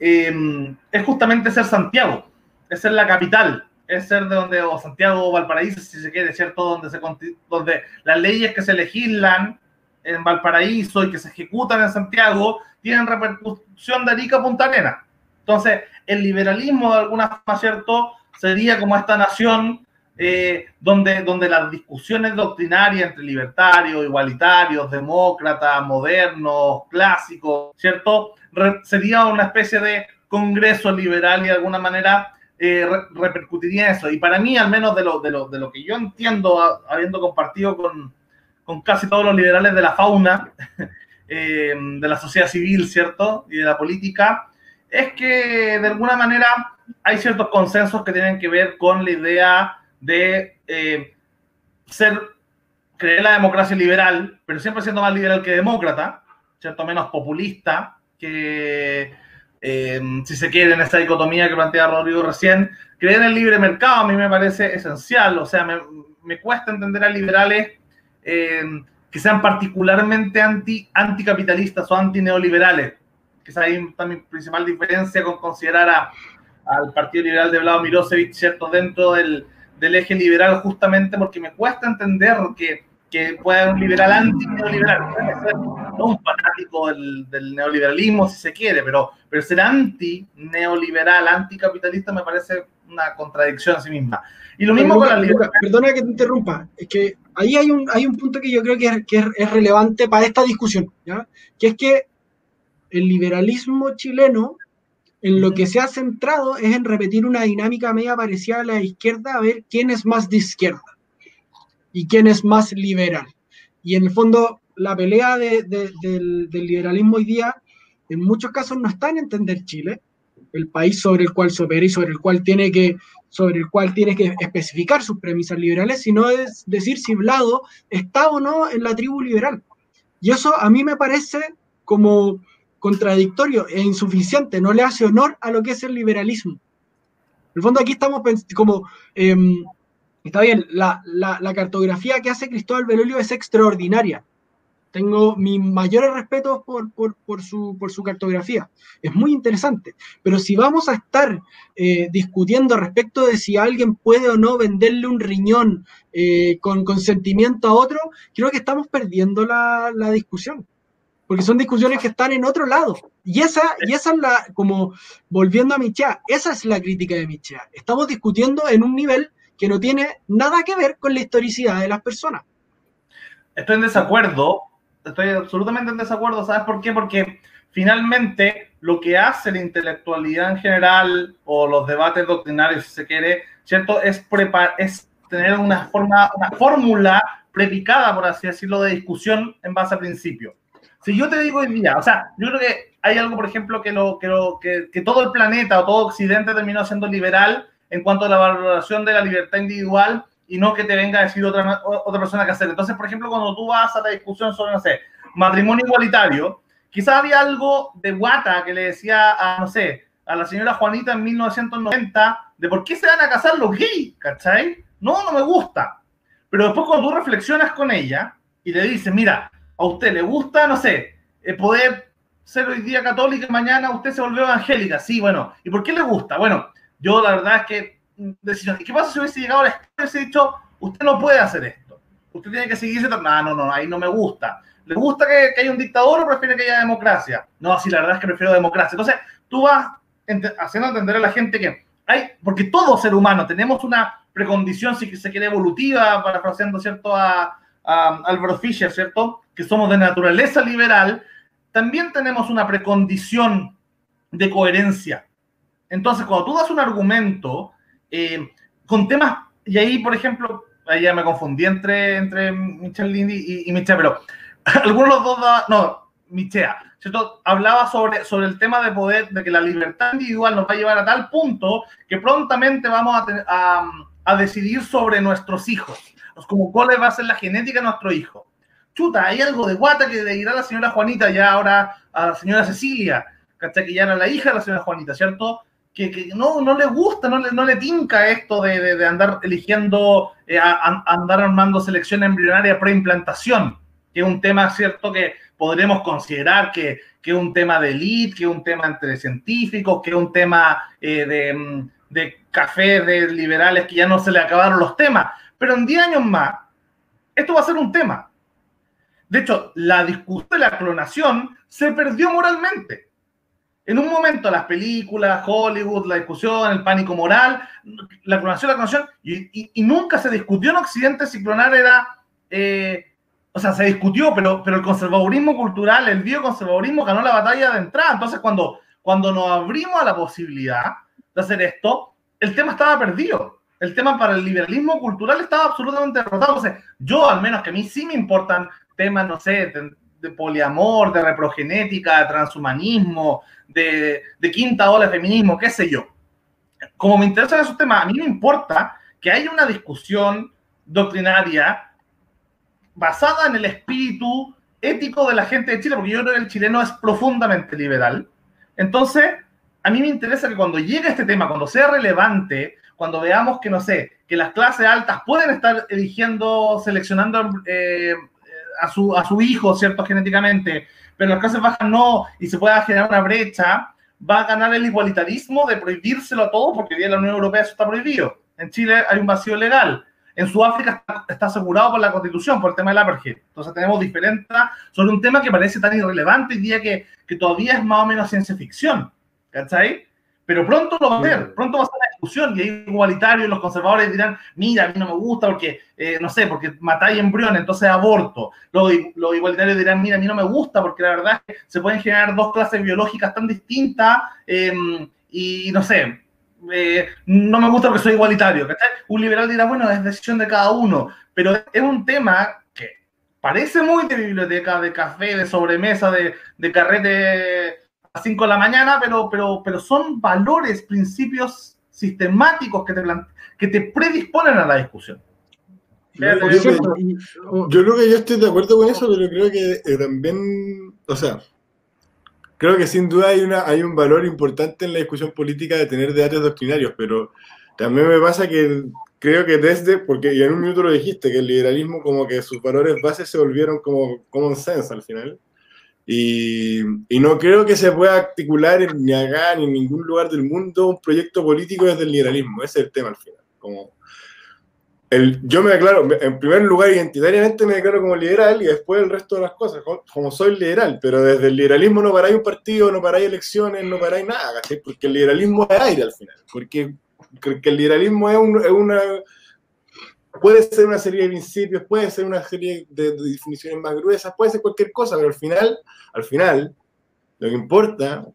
eh, es justamente ser Santiago, es ser la capital, es ser de donde, o Santiago o Valparaíso, si se quiere, ¿cierto? Donde, se, donde las leyes que se legislan en Valparaíso y que se ejecutan en Santiago tienen repercusión de Arica a Punta Arena. Entonces, el liberalismo, de alguna forma, ¿cierto? Sería como esta nación eh, donde, donde las discusiones doctrinarias entre libertarios, igualitarios, demócratas, modernos, clásicos, ¿cierto? sería una especie de congreso liberal y de alguna manera eh, repercutiría eso. Y para mí, al menos de lo, de lo, de lo que yo entiendo, habiendo compartido con, con, casi todos los liberales de la fauna, eh, de la sociedad civil, ¿cierto? Y de la política, es que de alguna manera hay ciertos consensos que tienen que ver con la idea de eh, ser, creer la democracia liberal, pero siempre siendo más liberal que demócrata, ¿cierto? Menos populista, que, eh, si se quiere, en esa dicotomía que plantea Rodrigo recién, creer en el libre mercado a mí me parece esencial, o sea, me, me cuesta entender a liberales eh, que sean particularmente anti, anticapitalistas o antineoliberales, que esa es mi principal diferencia con considerar a, al Partido Liberal de Vlado Mirosevic, ¿cierto?, dentro del, del eje liberal, justamente porque me cuesta entender que que puede haber un liberal anti-neoliberal. No un fanático del, neoliberalismo, si se quiere, pero, pero ser anti-neoliberal, anticapitalista, me parece una contradicción a sí misma. Y lo mismo con la libertad. Perdona que te interrumpa, es que ahí hay un, hay un punto que yo creo que, es, que es, relevante para esta discusión, ¿ya? que es que el liberalismo chileno en lo que se ha centrado es en repetir una dinámica media parecida a la izquierda, a ver quién es más de izquierda y quién es más liberal. Y en el fondo, la pelea del, liberalismo hoy día, en muchos casos, no está en entender Chile, el país sobre el cual se opera y sobre el cual tiene que, sobre el cual tiene que especificar sus premisas liberales, sino es decir si Vlado está o no en la tribu liberal. Y eso a mí me parece como contradictorio e insuficiente, no le hace honor a lo que es el liberalismo. En el fondo aquí estamos como em, Está bien, la, cartografía que hace Cristóbal Belolio es extraordinaria. Tengo mis mayores respetos por, su, cartografía. Es muy interesante. Pero si vamos a estar eh, discutiendo respecto de si alguien puede o no venderle un riñón eh, con consentimiento a otro, creo que estamos perdiendo la, discusión porque son discusiones que están en otro lado. Y esa, y esa es la, como volviendo a Michea, esa es la crítica de Michea. Estamos discutiendo en un nivel que no tiene nada que ver con la historicidad de las personas. Estoy en desacuerdo, estoy absolutamente en desacuerdo, ¿sabes por qué? Porque finalmente lo que hace la intelectualidad en general o los debates doctrinarios, si se quiere, ¿cierto? Es, es tener una forma, una fórmula prepicada, por así decirlo, de discusión en base a principios. Si yo te digo hoy día, o sea, yo creo que hay algo, por ejemplo, que, lo, que, que, que todo el planeta o todo Occidente terminó siendo liberal en cuanto a la valoración de la libertad individual y no que te venga a decir otra, otra persona que hacer. Entonces, por ejemplo, cuando tú vas a la discusión sobre, no sé, matrimonio igualitario, quizás había algo de guata que le decía a, no sé, a la señora Juanita en 1990 de por qué se van a casar los gays, ¿cachai? No, no me gusta. Pero después cuando tú reflexionas con ella y le dices, mira, a usted le gusta, no sé, eh, poder ser hoy día católica y mañana usted se volvió evangélica. Sí, bueno. ¿Y por qué le gusta? Bueno, yo la verdad es que, mm, decisión, ¿y qué pasa si hubiese llegado a la escuela y hubiese dicho, usted no puede hacer esto? Usted tiene que seguirse, no, no, no, ahí no me gusta. ¿Le gusta que, haya un dictador o prefiere que haya democracia? No, sí, la verdad es que prefiero democracia. Entonces, tú vas haciendo entender a la gente que hay, porque todo ser humano tenemos una precondición, si se quiere, evolutiva, parafraseando, ¿cierto?, a, a Fisher, ¿cierto?, que somos de naturaleza liberal, también tenemos una precondición de coherencia. Entonces, cuando tú das un argumento eh, con temas, y ahí, por ejemplo, ahí ya me confundí entre, entre Michel Lindy y, y pero algunos de los dos, no, Michea, ¿cierto? Hablaba sobre, sobre el tema de poder, de que la libertad individual nos va a llevar a tal punto que prontamente vamos a, a, a decidir sobre nuestros hijos, como cuál va a ser la genética de nuestro hijo. Chuta, hay algo de guata que le dirá la señora Juanita ya ahora a la señora Cecilia, ¿cachai? Que ya era la hija de la señora Juanita, ¿cierto? Que, no, no le gusta, no le, no le tinca esto de, de, andar eligiendo, eh, andar armando selección embrionaria preimplantación, que es un tema, ¿cierto? Que podremos considerar que, que es un tema de elite, que es un tema entre científicos, que es un tema eh, de, de café de liberales que ya no se le acabaron los temas. Pero en 10 años más, esto va a ser un tema. De hecho, la discusión de la clonación se perdió moralmente. En un momento, las películas, Hollywood, la discusión, el pánico moral, la clonación, la clonación, y, y, y nunca se discutió en Occidente si clonar era. Eh, o sea, se discutió, pero, pero el conservadurismo cultural, el bioconservadurismo ganó la batalla de entrada. Entonces, cuando, cuando nos abrimos a la posibilidad de hacer esto, el tema estaba perdido. El tema para el liberalismo cultural estaba absolutamente derrotado. Entonces, yo, al menos que a mí sí me importan temas, no sé, de, poliamor, de reprogenética, transhumanismo, de, de, quinta ola de feminismo, qué sé yo. Como me interesan esos temas, a mí me importa que haya una discusión doctrinaria basada en el espíritu ético de la gente de Chile, porque yo creo que el chileno es profundamente liberal. Entonces, a mí me interesa que cuando llegue este tema, cuando sea relevante, cuando veamos que, no sé, que las clases altas pueden estar eligiendo, seleccionando eh, a, su, a su hijo, ¿cierto? Genéticamente, pero las clases bajas no, y se pueda generar una brecha, va a ganar el igualitarismo de prohibírselo a todos, porque en la Unión Europea eso está prohibido. En Chile hay un vacío legal. En Sudáfrica está, asegurado por la Constitución, por el tema del apartheid. Entonces tenemos diferencias sobre un tema que parece tan irrelevante hoy día que, que todavía es más o menos ciencia ficción. ¿Cachai? Pero pronto lo va a ser, pronto va a ser la discusión y hay igualitarios, los conservadores dirán, mira, a mí no me gusta porque, eh, no sé, porque matáis embriones, entonces aborto. Los, los, igualitarios dirán, mira, a mí no me gusta porque la verdad es que se pueden generar dos clases biológicas tan distintas eh, y, no sé, eh, no me gusta porque soy igualitario. ¿cachai? Un liberal dirá, bueno, es decisión de cada uno, pero es un tema que parece muy de biblioteca, de café, de sobremesa, de, de carrete 5 de la mañana, pero, pero, pero son valores, principios sistemáticos que te, que te predisponen a la discusión. Yo, yo, yo, yo, creo que yo estoy de acuerdo con eso, pero creo que eh, también, o sea, creo que sin duda hay, una, hay un valor importante en la discusión política de tener debates doctrinarios, pero también me pasa que creo que desde, porque y en un minuto lo dijiste, que el liberalismo como que sus valores bases se volvieron como common sense al final. Y, y, no creo que se pueda articular en, ni acá ni en ningún lugar del mundo un proyecto político desde el liberalismo. Ese es el tema al final. Como el, yo me declaro, en primer lugar, identitariamente me declaro como liberal y después el resto de las cosas, como soy liberal, pero desde el liberalismo no paráis un partido, no paráis elecciones, no paráis nada, ¿sí? porque el liberalismo es aire al final. Porque, porque el liberalismo es, un, es una puede ser una serie de principios, puede ser una serie de, de, definiciones más gruesas, puede ser cualquier cosa, pero al final, al final, lo que importa,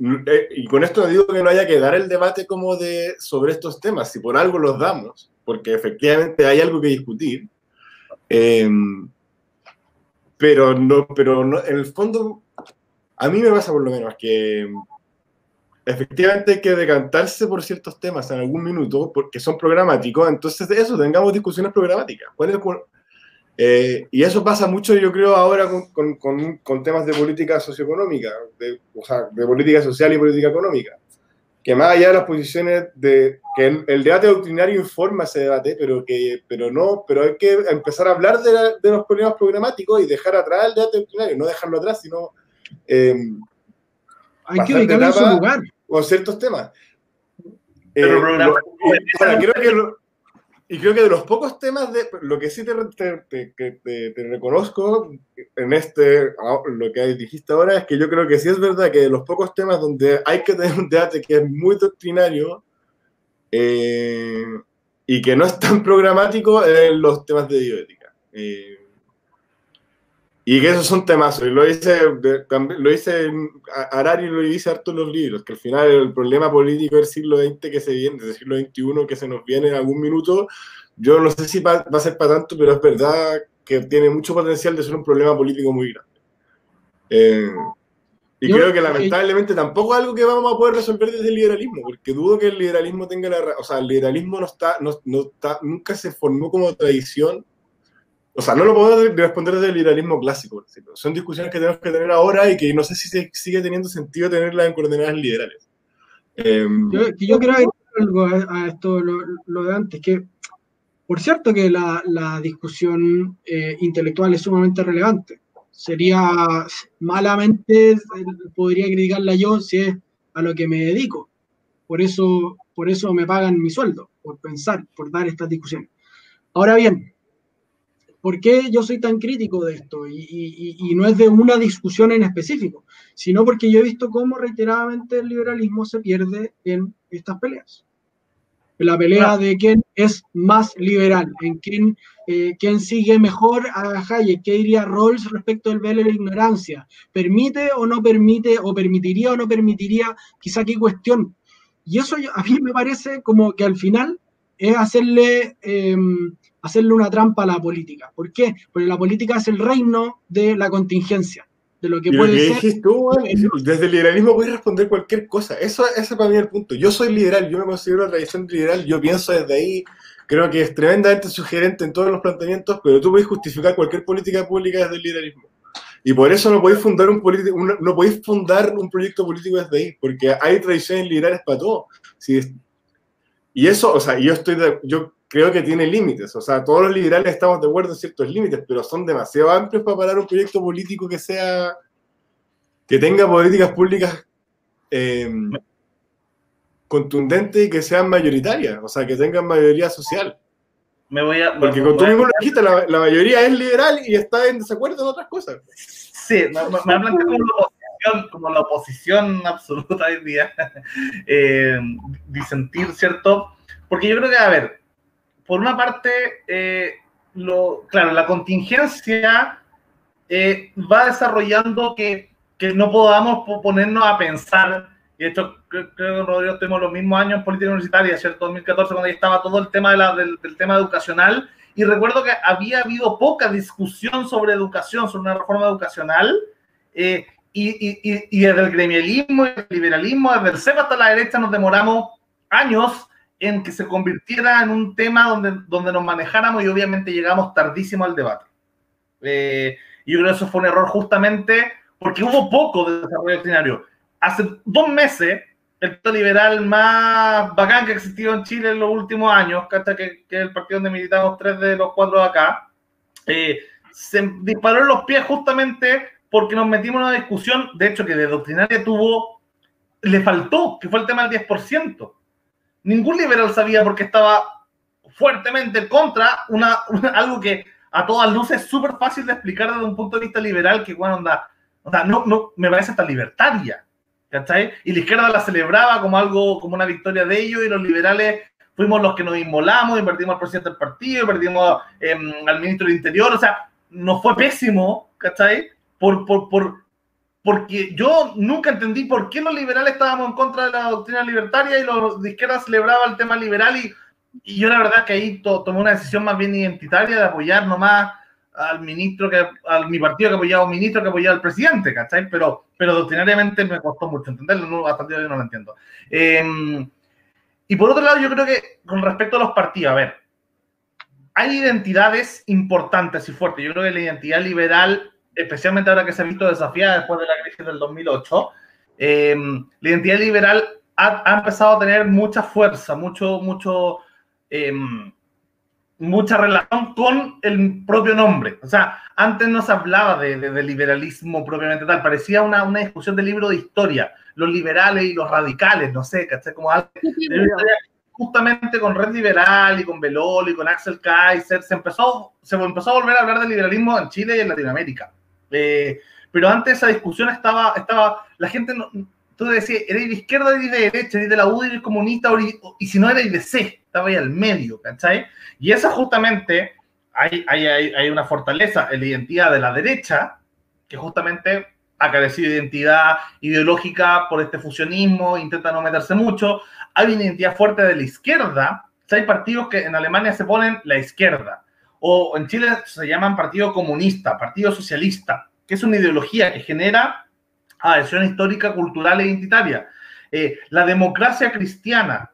eh, y con esto no digo que no haya que dar el debate como de sobre estos temas, si por algo los damos, porque efectivamente hay algo que discutir, eh, pero no, pero no, en el fondo, a mí me pasa por lo menos que efectivamente hay que decantarse por ciertos temas en algún minuto, porque son programáticos, entonces de eso tengamos discusiones programáticas. Eh, y eso pasa mucho, yo creo, ahora con, con, con, con temas de política socioeconómica, de, o sea, de política social y política económica. Que más allá de las posiciones de que el, el debate doctrinario informa ese debate, pero que pero no, pero hay que empezar a hablar de, la, de los problemas programáticos y dejar atrás el debate doctrinario, no dejarlo atrás, sino eh, hay que ubicarlo en su lugar con ciertos temas. Eh, lo, bueno, creo que lo, y creo que de los pocos temas, de lo que sí te, te, te, te, reconozco en este, lo que dijiste ahora, es que yo creo que sí es verdad que de los pocos temas donde hay que tener un debate que es muy doctrinario eh, y que no es tan programático, en los temas de bioética. Eh, Y que esos son temas, y lo dice, lo dice Arari lo dice harto en los libros, que al final el problema político del siglo XX que se viene, del siglo XXI que se nos viene en algún minuto, yo no sé si va, a ser para tanto, pero es verdad que tiene mucho potencial de ser un problema político muy grande. Eh, y creo que lamentablemente tampoco es algo que vamos a poder resolver desde el liberalismo, porque dudo que el liberalismo tenga la... O sea, el liberalismo no está, no, no está, nunca se formó como tradición o sea, no lo podemos responder desde el liberalismo clásico, Son discusiones que tenemos que tener ahora y que no sé si sigue teniendo sentido tenerlas en coordenadas liberales. Em, yo, yo quiero agregar algo a, esto, lo, de antes, que por cierto que la, la discusión eh, intelectual es sumamente relevante. Sería malamente, podría criticarla yo si es a lo que me dedico. Por eso, por eso me pagan mi sueldo, por pensar, por dar estas discusiones. Ahora bien, ¿Por qué yo soy tan crítico de esto? Y, no es de una discusión en específico, sino porque yo he visto cómo reiteradamente el liberalismo se pierde en estas peleas. La pelea de quién es más liberal, en quién, eh, quién sigue mejor a Hayek, qué diría Rawls respecto del velo de la ignorancia. ¿Permite o no permite, o permitiría o no permitiría, quizá qué cuestión? Y eso a mí me parece como que al final es hacerle... Em, hacerle una trampa a la política. ¿Por qué? Porque la política es el reino de la contingencia, de lo que puede ser. desde el liberalismo puedes responder cualquier cosa. Eso, ese para mí es el punto. Yo soy liberal, yo me considero la tradición liberal, yo pienso desde ahí, creo que es tremendamente sugerente en todos los planteamientos, pero tú puedes justificar cualquier política pública desde el liberalismo. Y por eso no podéis fundar un, no podéis fundar un proyecto político desde ahí, porque hay tradiciones liberales para todo. y eso, o sea, yo estoy yo creo que tiene límites. O sea, todos los liberales estamos de acuerdo en ciertos límites, pero son demasiado amplios para parar un proyecto político que sea. que tenga políticas públicas em, contundentes y que sean mayoritarias, o sea, que tengan mayoría social. Me voy a, Porque con tú mismo lo dijiste, la, mayoría es liberal y está en desacuerdo en otras cosas. Sí, me, me, hablan como la oposición, como la oposición absoluta hoy día, eh, disentir, ¿cierto? Porque yo creo que, a ver, por una parte, eh, lo, claro, la contingencia eh, va desarrollando que, que, no podamos ponernos a pensar, y hecho creo, que Rodrigo tuvimos los mismos años en política universitaria, ¿cierto? 2014, cuando ya estaba todo el tema de la, del, tema educacional, y recuerdo que había habido poca discusión sobre educación, sobre una reforma educacional, eh, y, y, y, desde el gremialismo y el liberalismo, desde el CEP hasta la derecha, nos demoramos años en que se convirtiera en un tema donde, donde nos manejáramos y obviamente llegamos tardísimo al debate. Eh, yo creo que eso fue un error justamente porque hubo poco de desarrollo doctrinario. Hace dos meses, el partido liberal más bacán que ha existido en Chile en los últimos años, que, que es el partido donde militamos tres de los cuatro de acá, eh, se disparó en los pies justamente porque nos metimos en una discusión, de hecho, que de doctrinaria tuvo, le faltó, que fue el tema del 10% ningún liberal sabía por qué estaba fuertemente en contra, una, algo que a todas luces es súper fácil de explicar desde un punto de vista liberal, que bueno, onda, no, no, me parece hasta libertaria, ¿cachai? Y la izquierda la celebraba como algo, como una victoria de ellos, y los liberales fuimos los que nos inmolamos y perdimos al presidente del partido, y perdimos em, al ministro del Interior, o sea, nos fue pésimo, ¿cachai? Por, por, por, porque yo nunca entendí por qué los liberales estábamos en contra de la doctrina libertaria y los de izquierda celebraban el tema liberal y, y yo la verdad que ahí tomé una decisión más bien identitaria de apoyar nomás al ministro, que al mi partido que apoyaba a un ministro que apoyaba al presidente, ¿cachai? Pero, pero doctrinariamente me costó mucho entenderlo, no, hasta no lo entiendo. Em, y por otro lado, yo creo que con respecto a los partidos, a ver, hay identidades importantes y fuertes. Yo creo que la identidad liberal especialmente ahora que se ha visto desafiada después de la crisis del 2008, em, la identidad liberal ha, empezado a tener mucha fuerza, mucho, mucho, em, mucha relación con el propio nombre. O sea, antes no se hablaba de, liberalismo propiamente tal, parecía una, una, discusión de libro de historia, los liberales y los radicales, no sé, ¿cachai? Como algo justamente con Red Liberal y con Belol y con Axel Kaiser, se empezó, se empezó a volver a hablar de liberalismo en Chile y en Latinoamérica. Eh, pero antes esa discusión estaba, estaba la gente, no, tú decías, eres de izquierda, eres de derecha, eres de la U, eres comunista, y si no eres de C, estaba ahí al medio, ¿cachai? Y esa justamente, hay, hay, hay, una fortaleza en la identidad de la derecha, que justamente ha carecido de identidad ideológica por este fusionismo, intenta no meterse mucho. Hay una identidad fuerte de la izquierda. hay partidos que en Alemania se ponen la izquierda, o en Chile se llaman Partido Comunista, Partido Socialista, que es una ideología que genera adhesión histórica, cultural e identitaria. Eh, la democracia cristiana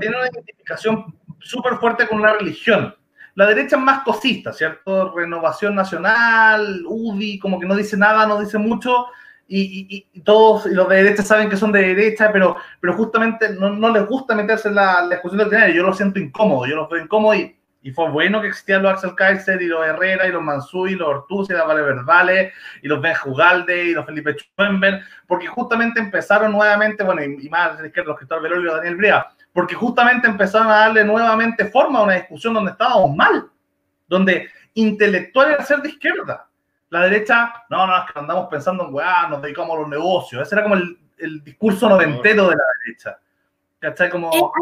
tiene una identificación súper fuerte con la religión. La derecha es más cosista, ¿cierto? Renovación Nacional, UDI, como que no dice nada, no dice mucho, y, todos y los de derecha saben que son de derecha, pero, pero justamente no, no les gusta meterse en la, la discusión del dinero. Yo lo siento incómodo, yo lo veo incómodo y y fue bueno que existían los Axel Kaiser y los Herrera y los Mansui, y los Ortuz y los Vale Verbales y los Ben Jugalde y los Felipe Schwember, porque justamente empezaron nuevamente, bueno, y, más los Cristóbal Velorio y Daniel Brea, porque justamente empezaron a darle nuevamente forma a una discusión donde estábamos mal, donde intelectuales ser de izquierda. La derecha, no, no, es que andamos pensando en, weá, nos dedicamos a los negocios. Ese era como el, el discurso noventero de la derecha. ¿Cachai? Como...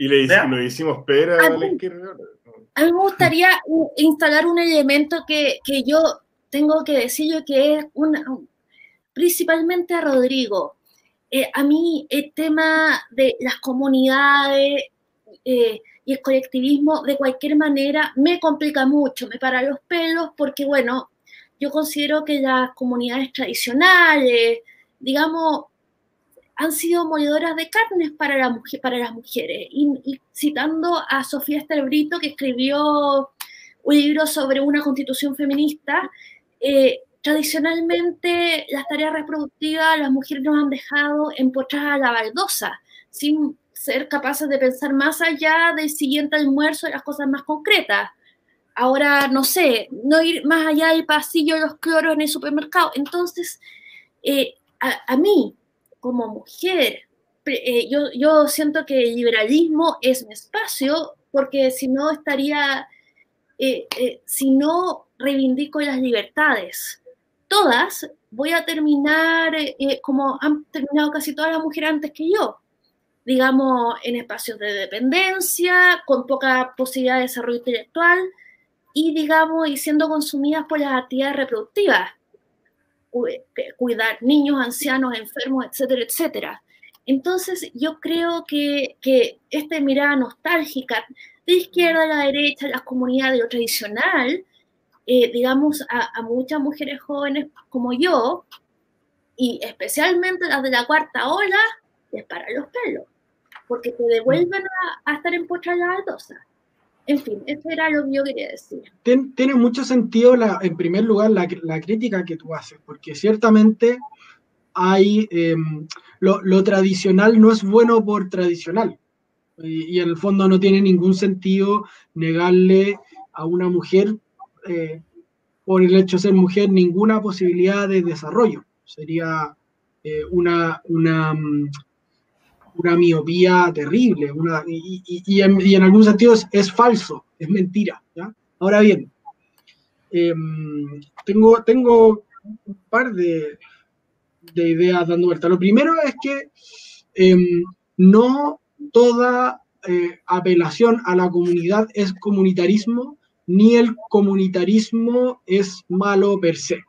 Eh, y le lo hicimos pera a, mí, a mí me gustaría instalar un elemento que, que yo tengo que decir que es una, principalmente a Rodrigo. Eh, a mí el tema de las comunidades eh, y el colectivismo de cualquier manera me complica mucho, me para los pelos porque, bueno, yo considero que las comunidades tradicionales, digamos, han sido molidoras de carnes para, las mujeres. Y, citando a Sofía Estelbrito, que escribió un libro sobre una constitución feminista, eh, tradicionalmente las tareas reproductivas las mujeres nos han dejado empochadas a la baldosa, sin ser capaces de pensar más allá del siguiente almuerzo de las cosas más concretas. Ahora, no sé, no ir más allá del pasillo los cloros en el supermercado. Entonces, eh, a, mí, como mujer, eh, yo, yo siento que el liberalismo es mi espacio porque si no estaría, eh, eh, si no reivindico las libertades, todas, voy a terminar como han terminado casi todas las mujeres antes que yo, digamos, en espacios de dependencia, con poca posibilidad de desarrollo intelectual y, digamos, y siendo consumidas por las actividades reproductivas cuidar niños, ancianos, enfermos, etcétera, etcétera. Entonces, yo creo que, que esta mirada nostálgica de izquierda a la derecha, las comunidades de lo tradicional, eh, digamos, a, muchas mujeres jóvenes como yo, y especialmente las de la cuarta ola, les para los pelos, porque te devuelven a, estar en pocha la aldosa. En fin, eso era lo que yo quería decir. tiene mucho sentido, en primer lugar, la, crítica que tú haces, porque ciertamente hay em, lo, tradicional no es bueno por tradicional. Y, y, en el fondo no tiene ningún sentido negarle a una mujer, eh, por el hecho de ser mujer, ninguna posibilidad de desarrollo. Sería eh, una, una mm, una miopía terrible, una, y, y, en, y, en, algún sentido es, falso, es mentira. ¿ya? Ahora bien, eh, tengo, tengo un par de, de, ideas dando vuelta. Lo primero es que eh, no toda eh, apelación a la comunidad es comunitarismo, ni el comunitarismo es malo per se.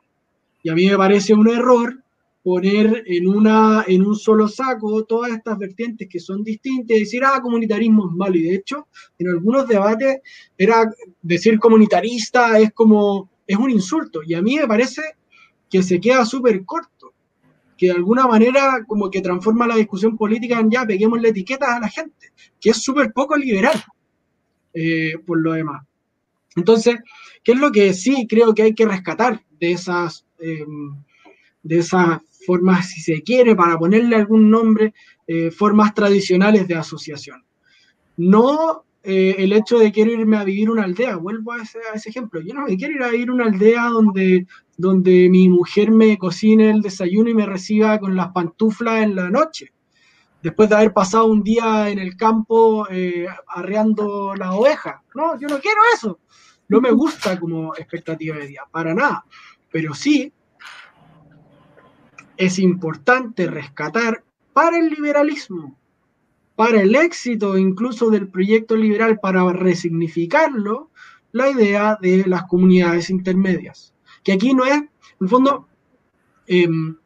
Y a mí me parece un error poner en, una, en un solo saco todas estas vertientes que son distintas y decir, ah, comunitarismo es malo. Y de hecho, en algunos debates era decir comunitarista es como, es un insulto. Y a mí me parece que se queda súper corto, que de alguna manera como que transforma la discusión política en ya, peguemos la etiqueta a la gente, que es súper poco liberal eh, por lo demás. Entonces, ¿qué es lo que sí creo que hay que rescatar de esas... Eh, de esas formas, si se quiere, para ponerle algún nombre, eh, formas tradicionales de asociación. No eh, el hecho de quiero irme a vivir una aldea, vuelvo a ese, ejemplo, yo no me quiero ir a vivir una aldea donde, donde mi mujer me cocine el desayuno y me reciba con las pantuflas en la noche, después de haber pasado un día en el campo eh, arreando la oveja. No, yo no quiero eso. No me gusta como expectativa de día, para nada. Pero sí es importante rescatar para el liberalismo, para el éxito incluso del proyecto liberal, para resignificarlo, la idea de las comunidades intermedias. que aquí no es, en el fondo, em,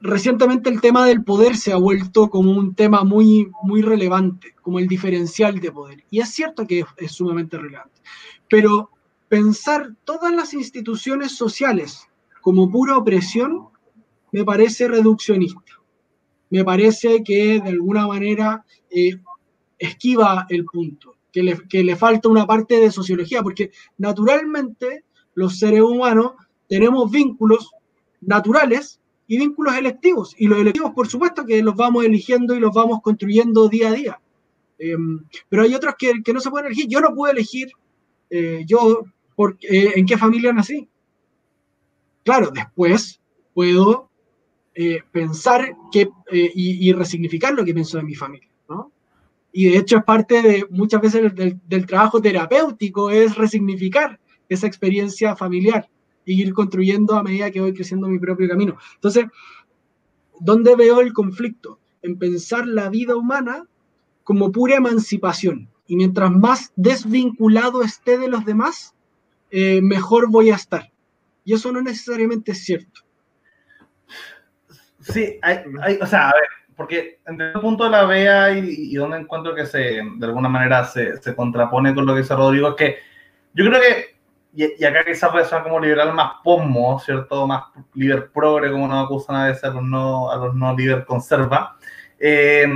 recientemente el tema del poder se ha vuelto como un tema muy, muy relevante, como el diferencial de poder. Y es cierto que es, sumamente relevante. Pero pensar todas las instituciones sociales como pura opresión me parece reduccionista. Me parece que de alguna manera eh, esquiva el punto, que le, que le falta una parte de sociología, porque naturalmente los seres humanos tenemos vínculos naturales y vínculos electivos. Y los electivos, por supuesto, que los vamos eligiendo y los vamos construyendo día a día. Em, pero hay otros que, no se pueden elegir. Yo no puedo elegir eh, yo por, eh, en qué familia nací. Claro, después puedo eh, pensar que, y, resignificar lo que pienso de mi familia. ¿no? Y de hecho es parte de muchas veces del, del trabajo terapéutico, es resignificar esa experiencia familiar y ir construyendo a medida que voy creciendo mi propio camino. Entonces, ¿dónde veo el conflicto? En pensar la vida humana como pura emancipación. Y mientras más desvinculado esté de los demás, eh, mejor voy a estar. Y eso no necesariamente es cierto. Sí, hay, o sea, a ver, porque en el punto de la vea y, donde encuentro que se, de alguna manera se, se contrapone con lo que dice Rodrigo, es que yo creo que y, acá quizás puede ser como liberal más pomo, ¿cierto? Más líder progre, como nos acusan a veces a los no, a los no líder conserva, eh,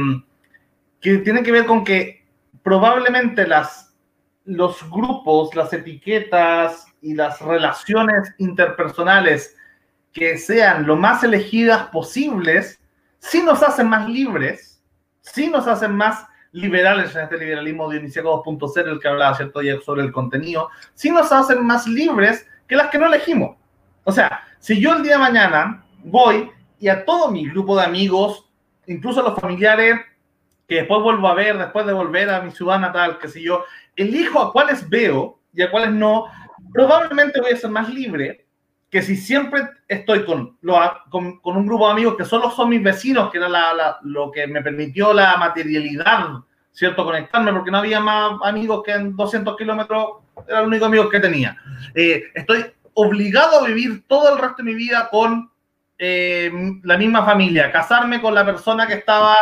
que tiene que ver con que probablemente las, los grupos, las etiquetas y las relaciones interpersonales que sean lo más elegidas posibles, sí nos hacen más libres, sí nos hacen más liberales en este liberalismo dionisiaco 2.0, el que hablaba, ¿cierto?, ya sobre el contenido, si nos hacen más libres que las que no elegimos. O sea, si yo el día de mañana voy y a todo mi grupo de amigos, incluso a los familiares que después vuelvo a ver, después de volver a mi ciudad natal, que si yo, elijo a cuáles veo y a cuáles no, probablemente voy a ser más libre que si siempre estoy con, con, un grupo de amigos que solo son mis vecinos, que era lo que me permitió la materialidad, ¿cierto? Conectarme, porque no había más amigos que en 200 kilómetros, era el único amigo que tenía. Eh, estoy obligado a vivir todo el resto de mi vida con eh, la misma familia, casarme con la persona que estaba,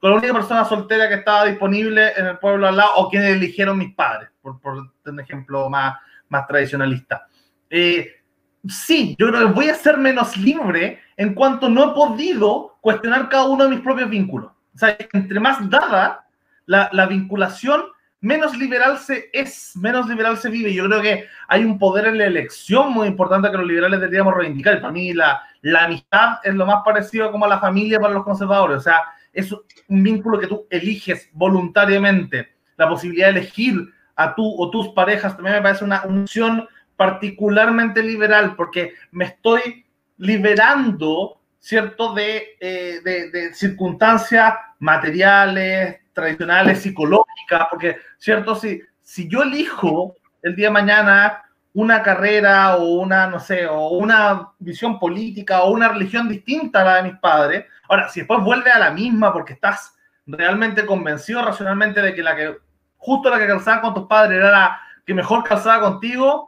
con la única persona soltera que estaba disponible en el pueblo al lado, o quienes eligieron mis padres, por, por un ejemplo más, más tradicionalista. Eh, sí, yo creo que voy a ser menos libre en cuanto no he podido cuestionar cada uno de mis propios vínculos. O sea, entre más dada la, vinculación, menos liberal se es, menos liberal se vive. Yo creo que hay un poder en la elección muy importante que los liberales deberíamos reivindicar. Para mí la, la amistad es lo más parecido como a la familia para los conservadores. O sea, es un vínculo que tú eliges voluntariamente. La posibilidad de elegir a tú o tus parejas también me parece una opción particularmente liberal, porque me estoy liberando, ¿cierto?, de, eh, de, circunstancias materiales, tradicionales, psicológicas, porque, ¿cierto?, si, si yo elijo el día de mañana una carrera o una, no sé, o una visión política o una religión distinta a la de mis padres, ahora, si después vuelve a la misma porque estás realmente convencido racionalmente de que la que, justo la que calzaba con tus padres era la que mejor calzaba contigo,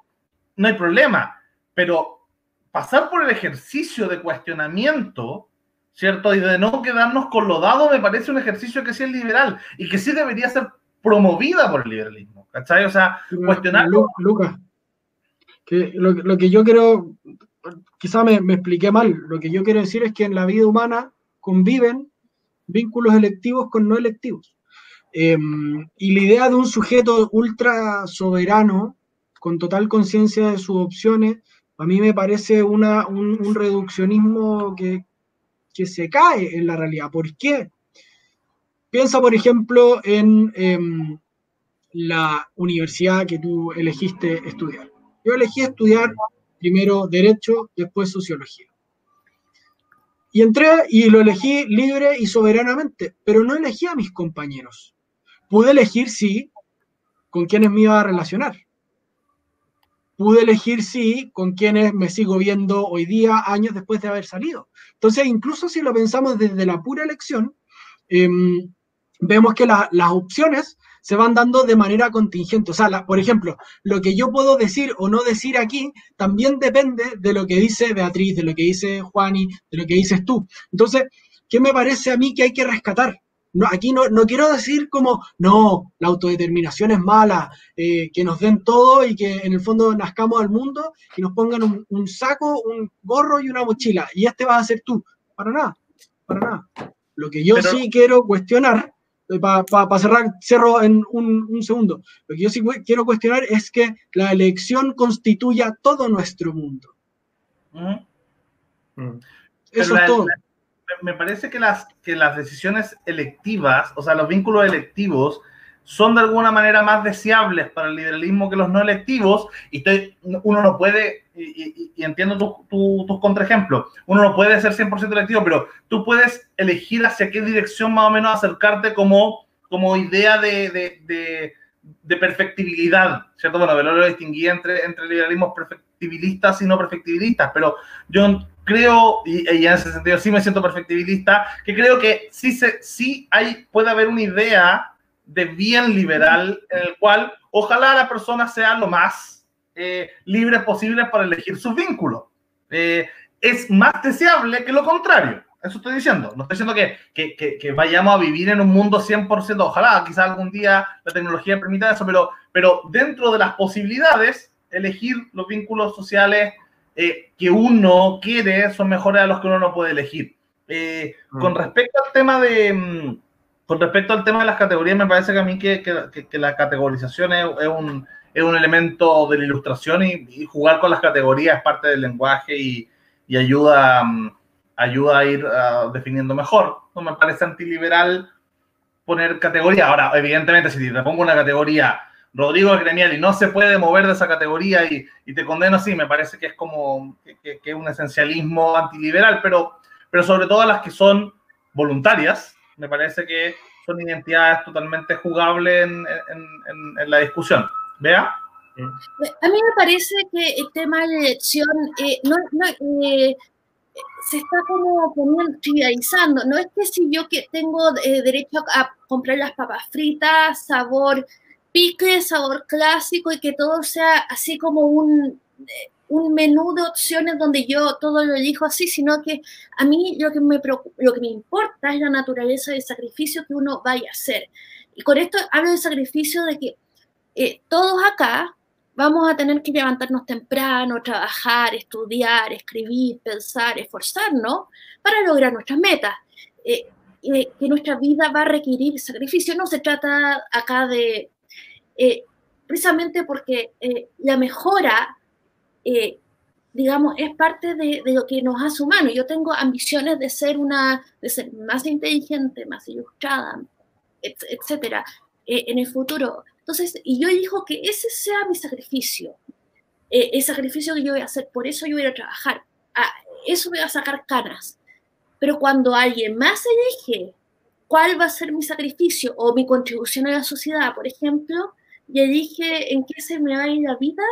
no hay problema, pero pasar por el ejercicio de cuestionamiento, ¿cierto? Y de no quedarnos con lo dado, me parece un ejercicio que sí es liberal y que sí debería ser promovida por el liberalismo, ¿cachai? O sea, cuestionar... Lucas, que lo, que yo quiero, quizá me, expliqué mal, lo que yo quiero decir es que en la vida humana conviven vínculos electivos con no electivos. Em, y la idea de un sujeto ultra soberano con total conciencia de sus opciones, a mí me parece una, un, reduccionismo que, se cae en la realidad. ¿Por qué? Piensa, por ejemplo, en em, la universidad que tú elegiste estudiar. Yo elegí estudiar primero Derecho, después Sociología. Y entré y lo elegí libre y soberanamente, pero no elegí a mis compañeros. Pude elegir, sí, con quienes me iba a relacionar pude elegir sí con quienes me sigo viendo hoy día, años después de haber salido. Entonces, incluso si lo pensamos desde la pura elección, em, vemos que las opciones se van dando de manera contingente. O sea, por ejemplo, lo que yo puedo decir o no decir aquí también depende de lo que dice Beatriz, de lo que dice Juani, de lo que dices tú. Entonces, ¿qué me parece a mí que hay que rescatar? No, aquí no, no quiero decir como, no, la autodeterminación es mala, eh, que nos den todo y que en el fondo nazcamos al mundo y nos pongan un, un saco, un gorro y una mochila. Y este vas a ser tú. Para nada, para nada. Lo que yo sí quiero cuestionar, eh, para cerrar, cierro en un, segundo, lo que yo sí quiero cuestionar es que la elección constituya todo nuestro mundo. Mm. Eso es todo me parece que las, que las decisiones electivas, o sea, los vínculos electivos, son de alguna manera más deseables para el liberalismo que los no electivos, y uno no puede, y, entiendo tus contraejemplos, uno no puede ser 100% electivo, pero tú puedes elegir hacia qué dirección más o menos acercarte como, como idea de, de, de, perfectibilidad, ¿cierto? Bueno, lo distinguía entre, entre liberalismos perfectibilistas y no perfectibilistas, pero yo creo, y, en ese sentido sí me siento perfectibilista, que creo que sí, se, sí hay, puede haber una idea de bien liberal en el cual ojalá la persona sea lo más eh, libre posible para elegir sus vínculos. Eh, es más deseable que lo contrario. Eso estoy diciendo. No estoy diciendo que, que, que, vayamos a vivir en un mundo 100%. Ojalá, quizá algún día la tecnología permita eso, pero, pero dentro de las posibilidades, elegir los vínculos sociales eh, que uno quiere son mejores a los que uno no puede elegir. Eh, mm. Con respecto al tema de mm, con respecto al tema de las categorías, me parece que a mí que, que, la categorización es, un, es, un, elemento de la ilustración y, jugar con las categorías es parte del lenguaje y, y ayuda, mm, ayuda a ir ah, definiendo mejor. No me parece antiliberal poner categoría. Ahora, evidentemente, si te pongo una categoría Rodrigo Gremiali no se puede mover de esa categoría y, te condeno así, me parece que es como que, un esencialismo antiliberal, pero, pero sobre todo las que son voluntarias, me parece que son identidades totalmente jugables en, la discusión. ¿Vea? A mí me parece que el tema de elección eh, no, eh, se está como trivializando. No es que si yo que tengo eh, derecho a comprar las papas fritas, sabor pique, sabor clásico y que todo sea así como un, un menú de opciones donde yo todo lo elijo así, sino que a mí lo que, me lo que me importa es la naturaleza del sacrificio que uno vaya a hacer. Y con esto hablo de sacrificio de que eh, todos acá vamos a tener que levantarnos temprano, trabajar, estudiar, escribir, pensar, esforzarnos para lograr nuestras metas. Eh, que nuestra vida va a requerir sacrificio. No se trata acá de eh, precisamente porque eh, la mejora, eh, digamos, es parte de, lo que nos hace humanos. Yo tengo ambiciones de ser una, de ser más inteligente, más ilustrada, etcétera, en el futuro. Entonces, y yo dijo que ese sea mi sacrificio, el sacrificio que yo voy a hacer, por eso yo voy a trabajar, ah, eso me va a sacar canas. Pero cuando alguien más elige cuál va a ser mi sacrificio o mi contribución a la sociedad, por ejemplo, y dije en qué se me va a ir la vida,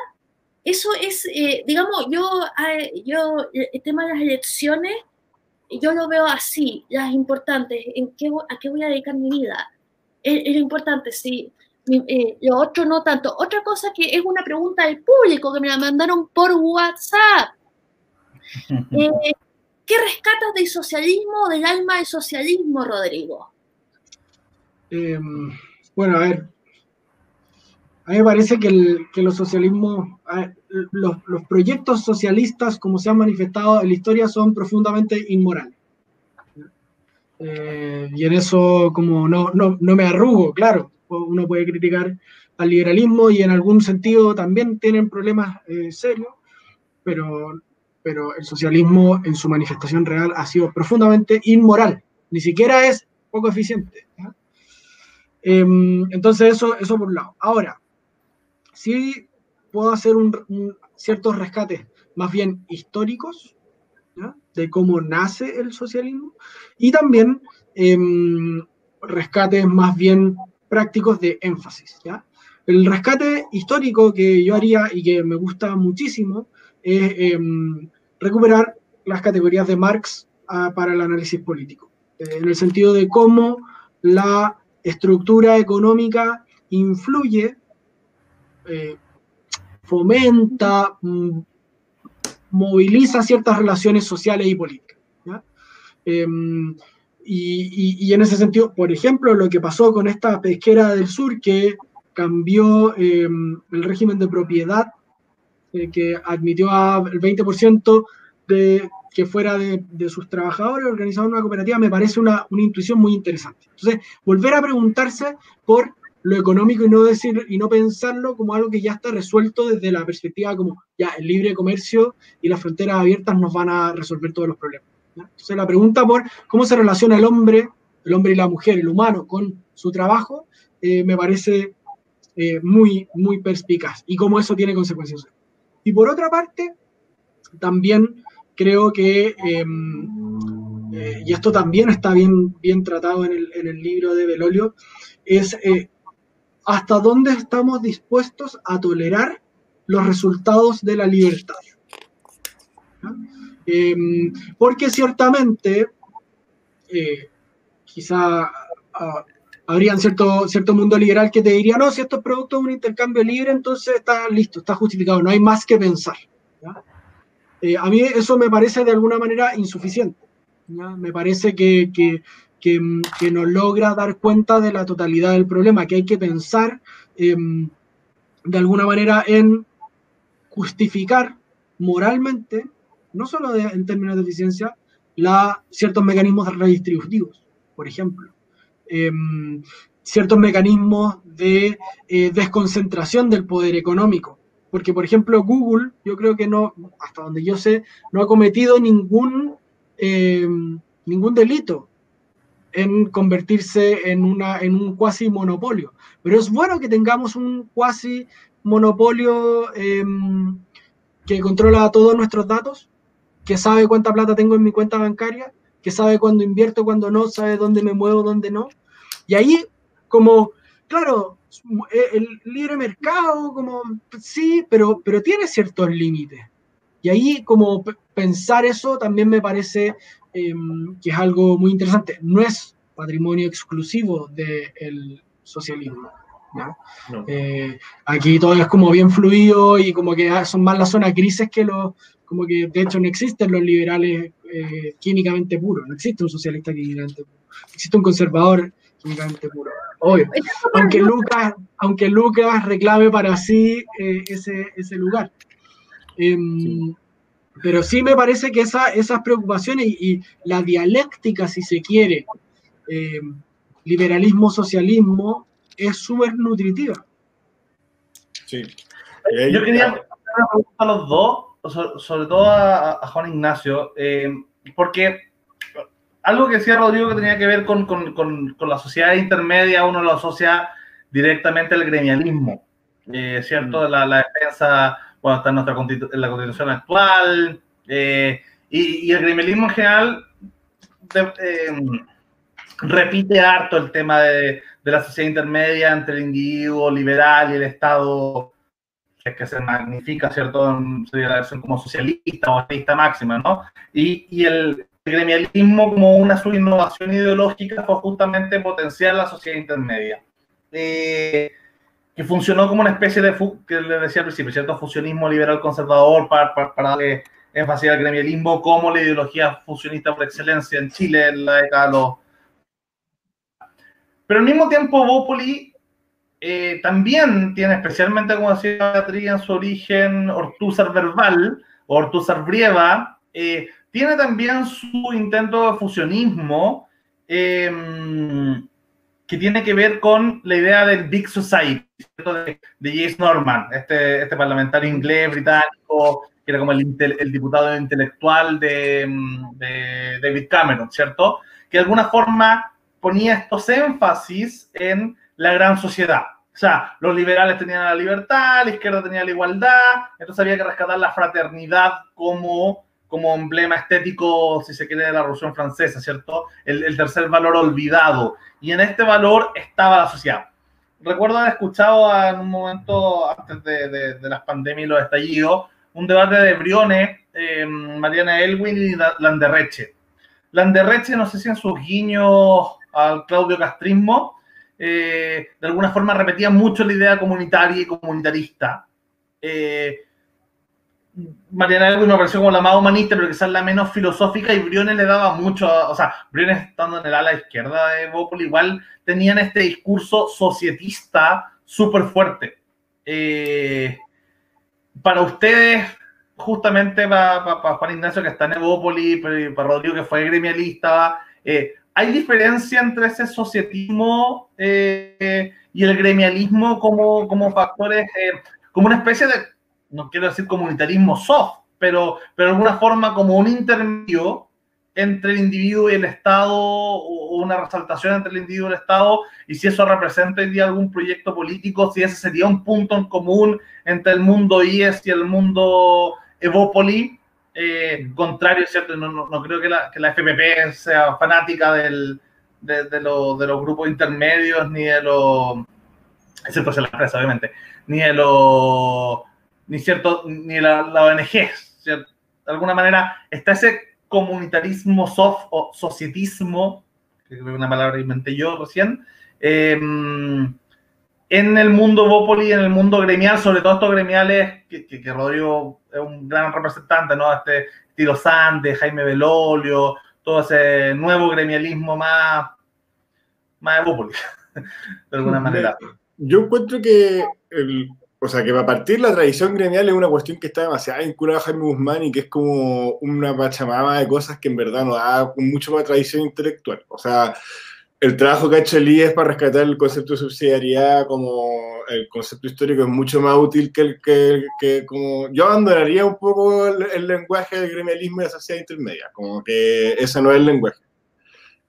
eso es, eh, digamos, yo, yo, el tema de las elecciones, yo lo veo así, las importantes, en qué, a qué voy a dedicar mi vida. Es, lo importante, sí. Eh, lo otro no tanto. Otra cosa que es una pregunta del público que me la mandaron por WhatsApp. Eh, ¿Qué rescatas del socialismo, del alma del socialismo, Rodrigo? Em, bueno, a ver, a mí me parece que, el, que los socialismos, los, los, proyectos socialistas, como se han manifestado en la historia, son profundamente inmorales. Eh, y en eso, como no, no, no, me arrugo, claro, uno puede criticar al liberalismo y en algún sentido también tienen problemas eh, serios, pero, pero el socialismo en su manifestación real ha sido profundamente inmoral, ni siquiera es poco eficiente. Em, entonces, eso, eso por un lado. Ahora, sí puedo hacer un, ciertos rescates más bien históricos de cómo nace el socialismo y también em, rescates más bien prácticos de énfasis. El rescate histórico que yo haría y que me gusta muchísimo es em, recuperar las categorías de Marx ah, para el análisis político, en el sentido de cómo la estructura económica influye, eh, fomenta, mm, moviliza ciertas relaciones sociales y políticas. Em, y, en ese sentido, por ejemplo, lo que pasó con esta pesquera del sur que cambió em, el régimen de propiedad, eh, que admitió al 20% de que fuera de, sus trabajadores organizado una cooperativa, me parece una, una intuición muy interesante. Entonces, volver a preguntarse por lo económico y no decir y no pensarlo como algo que ya está resuelto desde la perspectiva como ya el libre comercio y las fronteras abiertas nos van a resolver todos los problemas. Entonces la pregunta por cómo se relaciona el hombre, el hombre y la mujer, el humano con su trabajo, eh, me parece eh, muy, muy perspicaz y cómo eso tiene consecuencias. Y por otra parte, también creo que, em, eh, y esto también está bien, bien tratado en el, en el libro de Belolio, es hasta dónde estamos dispuestos a tolerar los resultados de la libertad. Em, porque ciertamente, eh, quizá ah, habría cierto, cierto mundo liberal que te diría, no, si esto es producto un intercambio libre, entonces está listo, está justificado, no hay más que pensar. Eh, a mí eso me parece de alguna manera insuficiente. Me parece que, que, no logra dar cuenta de la totalidad del problema, que hay que pensar em, de alguna manera en justificar moralmente, no solo en términos de eficiencia, ciertos mecanismos redistributivos, por ejemplo. Em, ciertos mecanismos de eh, desconcentración del poder económico. Porque, por ejemplo, Google, yo creo que no, hasta donde yo sé, no ha cometido ningún, em, ningún delito en convertirse en, una, en un cuasi monopolio. Pero es bueno que tengamos un cuasi monopolio em, que controla todos nuestros datos, que sabe cuánta plata tengo en mi cuenta bancaria, que sabe cuándo invierto, cuándo no, sabe dónde me muevo, dónde no. Y ahí, como, claro, e, el libre mercado, como, sí, pero, pero tiene ciertos límites. Y ahí, como pensar eso también me parece Em, que es algo muy interesante. No es patrimonio exclusivo del socialismo. Eh, aquí todo es como bien fluido y como que son más las zonas grises que los, como que de hecho no existen los liberales eh, químicamente puros, no existe un socialista químicamente puro, existe un conservador químicamente puro, obvio. Aunque Lucas, aunque Lucas reclame para sí eh, ese, ese lugar. Em, pero sí me parece que esa, esas preocupaciones y, la dialéctica, si se quiere, eh, liberalismo-socialismo, es súper nutritiva. Sí. Eh, Yo quería hacer una pregunta a los dos, sobre, todo a, Juan Ignacio, eh, porque algo que decía Rodrigo que tenía que ver con, con, con, con, la sociedad intermedia, uno lo asocia directamente al gremialismo, ¿cierto? Mm. La, la defensa bueno, está en, nuestra en la constitución actual, eh, y, el gremialismo en general eh, repite harto el tema de, de, la sociedad intermedia entre el individuo liberal y el Estado, que, se magnifica, ¿cierto? Versión como socialista o socialista máxima, ¿no? Y, y el, gremialismo como una subinnovación ideológica fue justamente potenciar la sociedad intermedia. Eh, que funcionó como una especie de, que le decía al principio, cierto fusionismo liberal conservador para, para, darle énfasis al gremialismo como la ideología fusionista por excelencia en Chile en la década de los... Pero al mismo tiempo, Bópoli eh, también tiene, especialmente como decía Beatriz en su origen, Ortúzar verbal, Ortúzar brieva, eh, tiene también su intento de fusionismo eh, que tiene que ver con la idea del Big Society, de, de James Norman, este, este parlamentario inglés, británico, que era como el, el diputado intelectual de, de, David Cameron, ¿cierto? Que de alguna forma ponía estos énfasis en la gran sociedad. O sea, los liberales tenían la libertad, la izquierda tenía la igualdad, entonces había que rescatar la fraternidad como como emblema estético, si se quiere, de la Revolución Francesa, ¿cierto? El, tercer valor olvidado. Y en este valor estaba la sociedad. Recuerdo haber escuchado en un momento antes de, las pandemias y los estallidos, un debate de Briones, eh, Mariana Elwin y Landerreche. Landerreche, no sé si en sus guiños al Claudio Castrismo, eh, de alguna forma repetían mucho la idea comunitaria y comunitarista. Eh, Mariana Elwin me pareció como la más humanista, pero quizás la menos filosófica, y Briones le daba mucho, o sea, Briones estando en el ala izquierda de Bopol, igual tenían este discurso societista súper fuerte. Eh, para ustedes, justamente para, Juan Ignacio que está en Evópoli, para Rodrigo que fue gremialista, eh, ¿hay diferencia entre ese societismo eh, y el gremialismo como, como factores, como una especie de no quiero decir comunitarismo soft, pero, pero de alguna forma como un intermedio entre el individuo y el Estado, o una resaltación entre el individuo y el Estado, y si eso representa hoy día algún proyecto político, si ese sería un punto en común entre el mundo IES y el mundo Evópoli, eh, contrario, ¿cierto? No, no, creo que la, que la, FPP sea fanática del, de, de, de, los grupos intermedios, ni de los, excepto si la empresa, obviamente, ni de los ni cierto, ni la, ONG. De alguna manera está ese comunitarismo soft o societismo, que es una palabra que inventé yo recién, em, en el mundo Bópoli, en el mundo gremial, sobre todo estos gremiales, que, que, Rodrigo es un gran representante, ¿no? Este Tiro Sande, Jaime Belolio, todo ese nuevo gremialismo más, más de Bópoli, de alguna manera. Yo encuentro que el, o sea, que a partir la tradición gremial es una cuestión que está demasiado vinculada a Jaime Guzmán y que es como una pachamama de cosas que en verdad no da mucho más tradición intelectual. O sea, el trabajo que ha hecho el IES para rescatar el concepto de subsidiariedad como el concepto histórico es mucho más útil que el que, que como yo abandonaría un poco el, lenguaje del gremialismo y la sociedad intermedia, como que ese no es el lenguaje.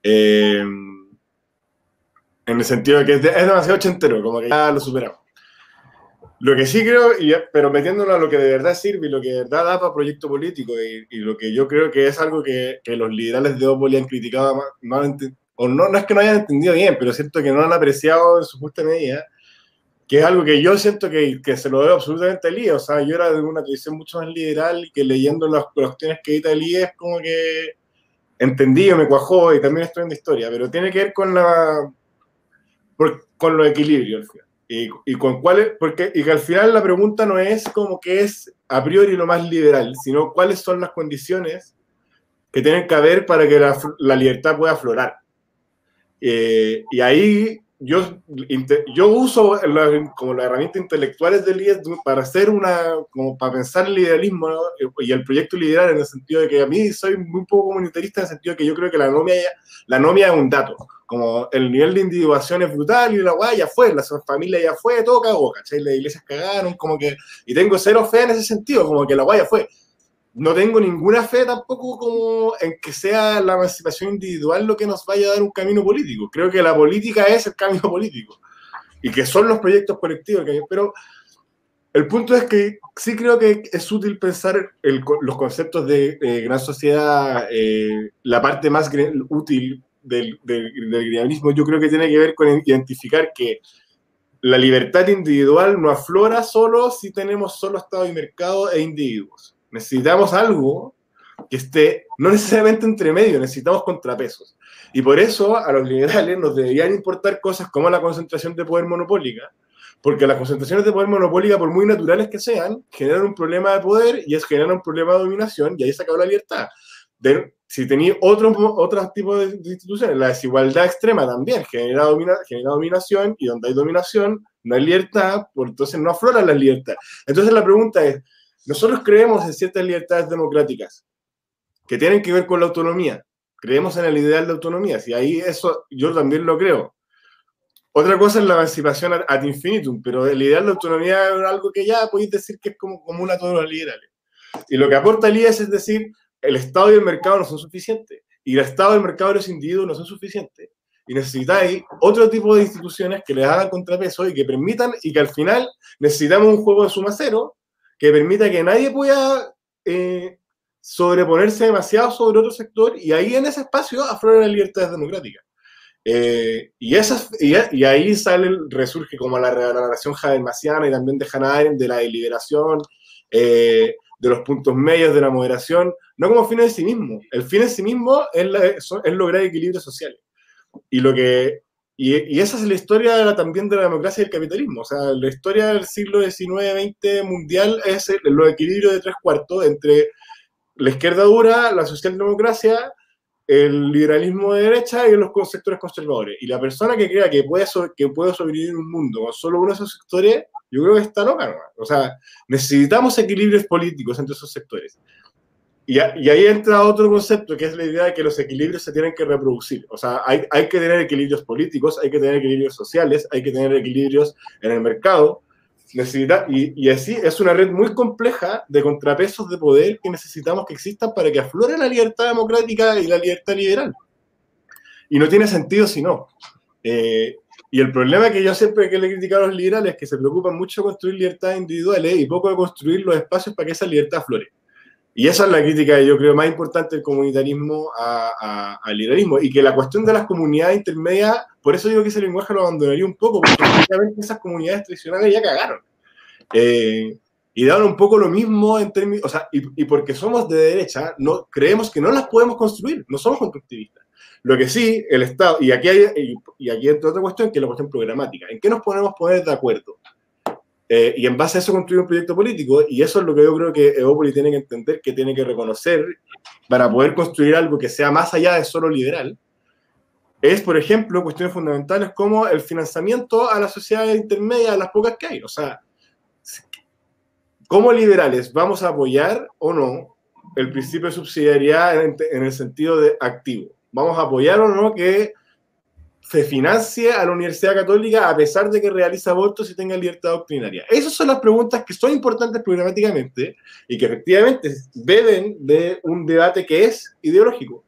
Eh, en el sentido de que es, es demasiado ochentero, como que ya lo superamos. Lo que sí creo, pero metiéndolo a lo que de verdad sirve y lo que de verdad da para proyecto político y, lo que yo creo que es algo que, los liberales de Opoli han criticado, no o no, no es que no hayan entendido bien, pero siento que no han apreciado en su justa medida, que es algo que yo siento que, que se lo veo absolutamente al IE. O sea, yo era de una tradición mucho más liberal y que leyendo las cuestiones que edita el IE es como que entendí, me cuajó y también estoy en la historia, pero tiene que ver con la con los equilibrios. Y, con cuáles, porque y que al final la pregunta no es como que es a priori lo más liberal, sino cuáles son las condiciones que tienen que haber para que la, la libertad pueda aflorar. Eh, y ahí yo, yo uso como las herramientas intelectuales del IES para hacer una, como para pensar el liberalismo y el proyecto liberal en el sentido de que a mí soy muy poco comunitarista en el sentido de que yo creo que la nomia, la nomia es un dato como el nivel de individuación es brutal y la guay ya fue, la familia ya fue, todo cagó, ¿cachai? Las iglesias cagaron, como que, y tengo cero fe en ese sentido, como que la guay ya fue. No tengo ninguna fe tampoco como en que sea la emancipación individual lo que nos vaya a dar un camino político. Creo que la política es el camino político y que son los proyectos colectivos. Pero el punto es que sí creo que es útil pensar los conceptos de gran sociedad, eh, la parte más útil del, del, yo creo que tiene que ver con identificar que la libertad individual no aflora solo si tenemos solo Estado y mercado e individuos. Necesitamos algo que esté no necesariamente entre medio, necesitamos contrapesos. Y por eso a los liberales nos deberían importar cosas como la concentración de poder monopólica, porque las concentraciones de poder monopólica, por muy naturales que sean, generan un problema de poder y es generan un problema de dominación y ahí se acaba la libertad si tenéis otro, otro tipo de, instituciones, la desigualdad extrema también genera, genera dominación y donde hay dominación no hay libertad, por entonces no aflora la libertad. Entonces la pregunta es, nosotros creemos en ciertas libertades democráticas que tienen que ver con la autonomía. Creemos en el ideal de autonomía, si ahí eso yo también lo creo. Otra cosa es la emancipación ad infinitum, pero el ideal de autonomía es algo que ya podéis decir que es como común a todos los liberales. Y lo que aporta el IES es decir, el Estado y el mercado no son suficientes. Y el Estado, el mercado y los individuos no son suficientes. Y necesitáis otro tipo de instituciones que les hagan contrapeso y que permitan, y que al final necesitamos un juego de suma cero que permita que nadie pueda eh, sobreponerse demasiado sobre otro sector y ahí en ese espacio aflora la libertad democrática. Eh, y, ahí sale, resurge como la relación habermasiana y también de Hannah Arendt de la deliberación, eh, de los puntos medios, de la moderación, no como fin en sí mismo. El fin en sí mismo es, es lograr equilibrios sociales. Y lo que y, esa es la historia también de la democracia y el capitalismo. O sea, la historia del siglo XIX-XX mundial es el, los equilibrios de tres cuartos entre la izquierda dura, la socialdemocracia, el liberalismo de derecha y los sectores conservadores. Y la persona que crea que puede, que puede sobrevivir en un mundo con solo uno de esos sectores, yo creo que está loca. ¿no? O sea, necesitamos equilibrios políticos entre esos sectores. Y, ahí entra otro concepto, que es la idea de que los equilibrios se tienen que reproducir. O sea, hay, hay que tener equilibrios políticos, hay que tener equilibrios sociales, hay que tener equilibrios en el mercado. Necesita, y, y, así es una red muy compleja de contrapesos de poder que necesitamos que existan para que aflore la libertad democrática y la libertad liberal. Y no tiene sentido si no. Eh, y el problema que yo siempre que le he criticado a los liberales es que se preocupan mucho de construir libertades individuales y poco de construir los espacios para que esa libertad aflore. Y esa es la crítica, yo creo, más importante del comunitarismo al liberalismo. Y que la cuestión de las comunidades intermedias, por eso digo que ese lenguaje lo abandonaría un poco, porque esas comunidades tradicionales ya cagaron. Eh, y daban un poco lo mismo en términos, o sea, y, porque somos de derecha, no, creemos que no las podemos construir, no somos constructivistas. Lo que sí, el Estado, y aquí hay, y, y aquí entra otra cuestión, que es la cuestión programática. ¿En qué nos podemos poner de acuerdo? Eh, y en base a eso construir un proyecto político, y eso es lo que yo creo que Evópolis tiene que entender, que tiene que reconocer para poder construir algo que sea más allá de solo liberal, es, por ejemplo, cuestiones fundamentales como el financiamiento a las sociedades intermedias, a las pocas que hay. O sea, como liberales vamos a apoyar o no el principio de subsidiariedad en el sentido de activo. Vamos a apoyar o no que se financie a la Universidad Católica a pesar de que realiza abortos y tenga libertad doctrinaria? Esas son las preguntas que son importantes programáticamente y que efectivamente beben de un debate que es ideológico.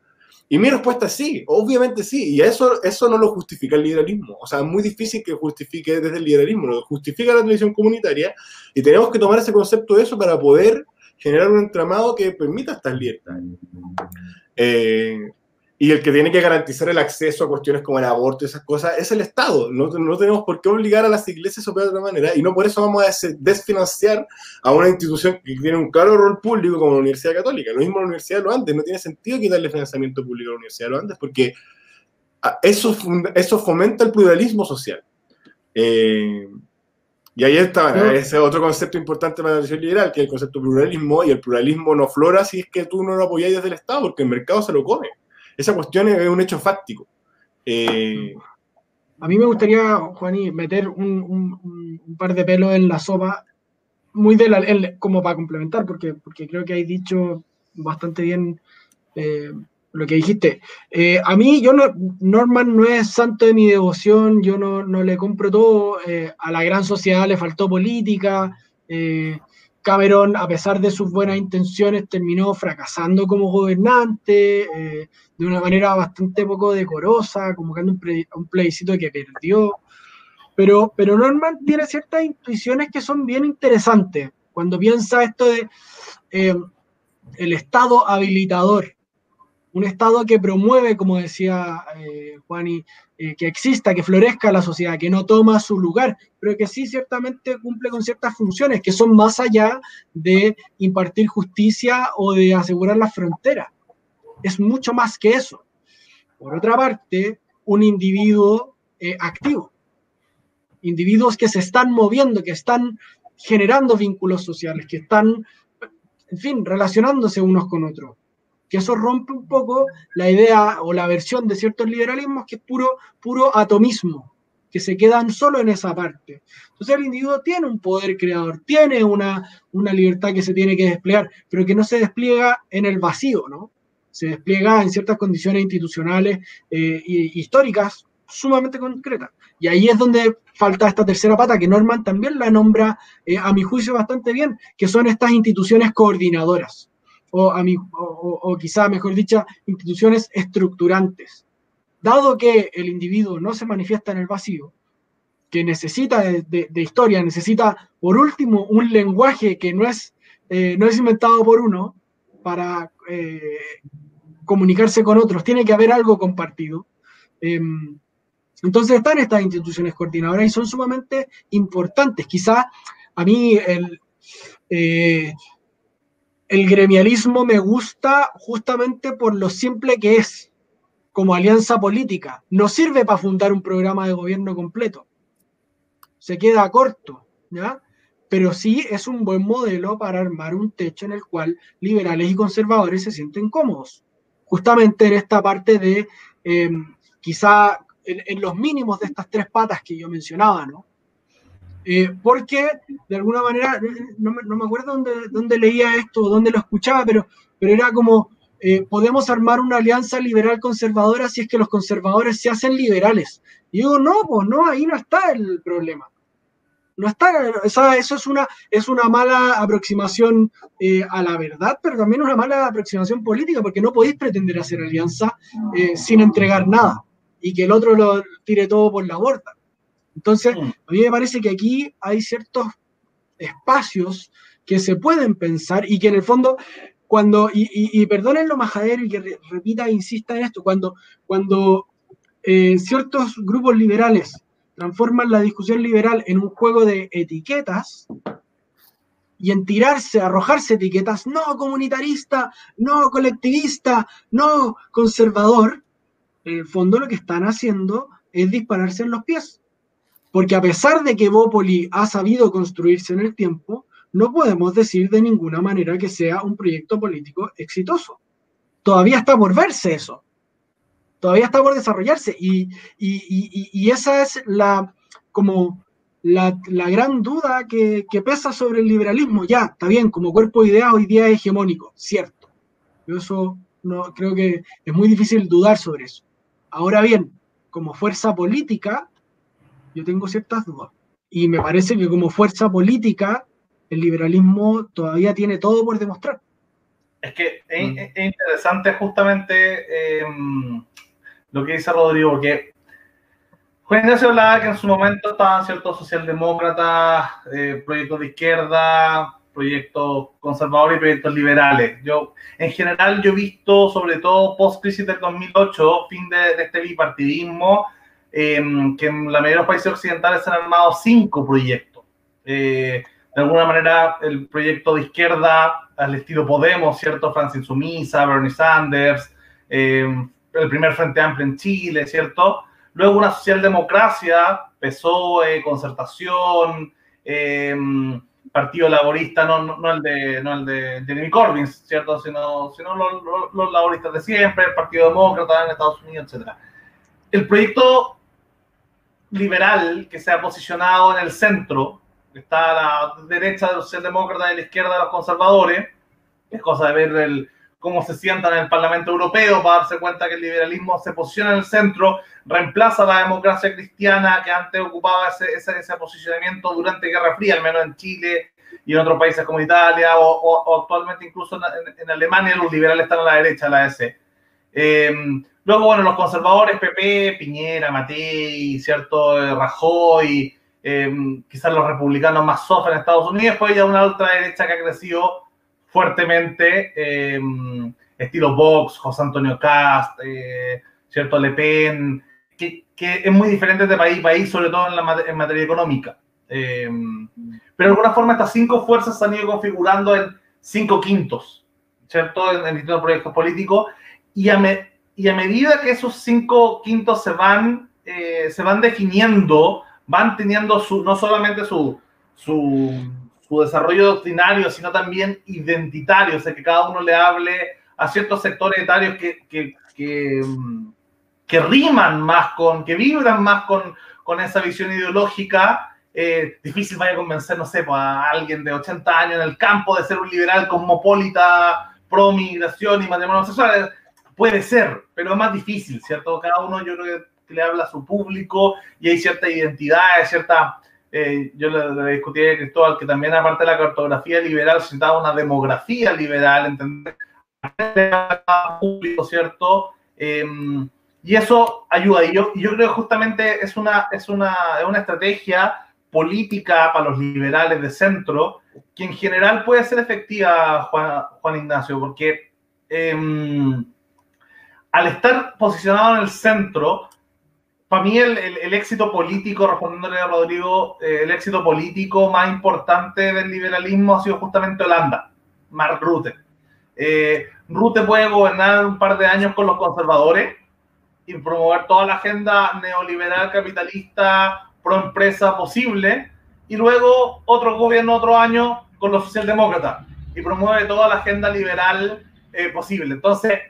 Y mi respuesta es sí, obviamente sí, y eso, eso no lo justifica el liberalismo. O sea, es muy difícil que justifique desde el liberalismo, lo justifica la televisión comunitaria y tenemos que tomar ese concepto de eso para poder generar un entramado que permita estas libertades. Eh, y el que tiene que garantizar el acceso a cuestiones como el aborto y esas cosas es el Estado. No, no tenemos por qué obligar a las iglesias a operar de otra manera y no por eso vamos a desfinanciar a una institución que tiene un claro rol público como la Universidad Católica. Lo mismo la Universidad de los Andes. No tiene sentido quitarle financiamiento público a la Universidad de los Andes porque eso, eso fomenta el pluralismo social. Eh, y ahí está, ese otro concepto importante para la tradición liberal, que es el concepto pluralismo, y el pluralismo no flora si es que tú no lo apoyas desde el Estado, porque el mercado se lo come esa cuestión es un hecho fáctico. Eh, a mí me gustaría, Juaní, meter un, par de pelos en la sopa, muy de la, como para complementar, porque, porque creo que hay dicho bastante bien eh, lo que dijiste. Eh, a mí, yo no, Norman no es santo de mi devoción, yo no, no le compro todo, a la gran sociedad le faltó política, Cameron, a pesar de sus buenas intenciones, terminó fracasando como gobernante eh, de una manera bastante poco decorosa, convocando un, un plebiscito que perdió. Pero, pero Norman tiene ciertas intuiciones que son bien interesantes. Cuando piensa esto de eh, el Estado habilitador, un Estado que promueve, como decía eh, Juani, eh, que exista, que florezca la sociedad, que no toma su lugar, pero que sí ciertamente cumple con ciertas funciones que son más allá de impartir justicia o de asegurar las fronteras. Es mucho más que eso. Por otra parte, un individuo eh, activo, individuos que se están moviendo, que están generando vínculos sociales, que están, en fin, relacionándose unos con otros que eso rompe un poco la idea o la versión de ciertos liberalismos que es puro, puro atomismo, que se quedan solo en esa parte. Entonces el individuo tiene un poder creador, tiene una, una libertad que se tiene que desplegar, pero que no se despliega en el vacío, ¿no? Se despliega en ciertas condiciones institucionales e históricas sumamente concretas. Y ahí es donde falta esta tercera pata que Norman también la nombra, eh, a mi juicio, bastante bien, que son estas instituciones coordinadoras o, a o, quizá, mejor dicha, instituciones estructurantes. Dado que el individuo no se manifiesta en el vacío, que necesita de, historia, necesita, por último, un lenguaje que no es, eh, no es inventado por uno para eh, comunicarse con otros, tiene que haber algo compartido. Em, entonces están estas instituciones coordinadoras y son sumamente importantes. Quizá a mí el, eh, el gremialismo me gusta justamente por lo simple que es. como alianza política. No sirve para fundar un programa de gobierno completo. Se queda corto, ¿ya? Pero sí es un buen modelo para armar un techo en el cual liberales y conservadores se sienten cómodos. Justamente en esta parte de eh, quizá en, los mínimos de estas tres patas que yo mencionaba, ¿no? Eh, porque de alguna manera, no, me acuerdo dónde, dónde, leía esto, dónde lo escuchaba, pero, pero era como, eh, podemos armar una alianza liberal conservadora si es que los conservadores se hacen liberales. Y digo, no, pues no, ahí no está el problema. No está, eso es una, es una mala aproximación eh, a la verdad, pero también una mala aproximación política, porque no podéis pretender hacer alianza sin entregar nada y que el otro lo tire todo por la borda. Entonces, mm. a mí me parece que aquí hay ciertos espacios que se pueden pensar y que en el fondo, cuando, y, y, perdonen lo majadero y que repita e insista en esto, cuando, cuando eh, ciertos grupos liberales transforman la discusión liberal en un juego de etiquetas y en tirarse, arrojarse etiquetas, no comunitarista, no colectivista, no conservador, en el fondo lo que están haciendo es dispararse en los pies. Porque a pesar de que Bópoli ha sabido construirse en el tiempo, no podemos decir de ninguna manera que sea un proyecto político exitoso. Todavía está por verse eso. Todavía está por desarrollarse. Y, esa es la, como la, gran duda que, que, pesa sobre el liberalismo. Ya, está bien, como cuerpo de ideas hoy día es hegemónico, cierto. Yo eso no, creo que es muy difícil dudar sobre eso. Ahora bien, como fuerza política, yo tengo ciertas dudas. Y me parece que como fuerza política, el liberalismo todavía tiene todo por demostrar. Es que es, mm. interesante justamente em, lo que dice Rodrigo, porque Juan se hablaba que en su momento estaban ciertos socialdemócratas, eh, proyectos de izquierda, proyectos conservadores y proyectos liberales. Yo, en general, yo he visto, sobre todo post-crisis del 2008, fin de este bipartidismo, Em, que en la mayoría de los países occidentales se han armado cinco proyectos. Eh, de alguna manera, el proyecto de izquierda al estilo Podemos, ¿cierto? Francis Sumisa, Bernie Sanders, em, el primer Frente Amplio en Chile, ¿cierto? Luego una socialdemocracia, PSOE, Concertación, em, Partido Laborista, no, no, el de, no el de Jeremy Corbyn, ¿cierto? Sino, sino los, los, laboristas de siempre, el Partido Demócrata en Estados Unidos, etc. El proyecto liberal que se ha posicionado en el centro, que está a la derecha de los socialdemócratas y a la izquierda de los conservadores, es cosa de ver el, cómo se sientan en el Parlamento Europeo para darse cuenta que el liberalismo se posiciona en el centro, reemplaza la democracia cristiana que antes ocupaba ese, ese, posicionamiento durante Guerra Fría, al menos en Chile y en otros países como Italia o, actualmente incluso en, Alemania los liberales están a la derecha de la S. Eh, Luego, bueno, los conservadores, PP, Piñera, Matei, ¿cierto? Eh, Rajoy, em, quizás los republicanos más soft en Estados Unidos, después ya una ultraderecha que ha crecido fuertemente, em, estilo Vox, José Antonio Cast, eh, ¿cierto? Le Pen, que, es muy diferente de país a país, sobre todo en, la, en materia económica. Pero de alguna forma estas cinco fuerzas se han ido configurando en cinco quintos, ¿cierto? En, en distintos proyectos políticos, y a, me, y a medida que esos cinco quintos se van, eh, se van definiendo, van teniendo su, no solamente su, su, su, desarrollo doctrinario, sino también identitario, o sea, que cada uno le hable a ciertos sectores etarios que, que, que, que riman más con, que vibran más con, con esa visión ideológica. Eh, difícil vaya a convencer, no sé, pues, a alguien de 80 años en el campo de ser un liberal cosmopolita, pro migración y matrimonio sexual Puede ser, pero es más difícil, ¿cierto? Cada uno yo creo que le habla a su público y hay cierta identidad, cierta... Eh, yo le, discutí a Cristóbal que también aparte de la cartografía liberal se necesitaba una demografía liberal, ¿entendés? público, ¿cierto? Em, y eso ayuda. Y yo, yo creo que justamente es una, es una, es una estrategia política para los liberales de centro que en general puede ser efectiva, Juan, Juan Ignacio, porque eh, al estar posicionado en el centro, para mí el, éxito político, respondiéndole a Rodrigo, eh, el éxito político más importante del liberalismo ha sido justamente Holanda, Mark Rutte. Eh, Rutte puede gobernar un par de años con los conservadores y promover toda la agenda neoliberal, capitalista, pro empresa posible, y luego otro gobierno otro año con los socialdemócratas y promueve toda la agenda liberal eh, posible. Entonces,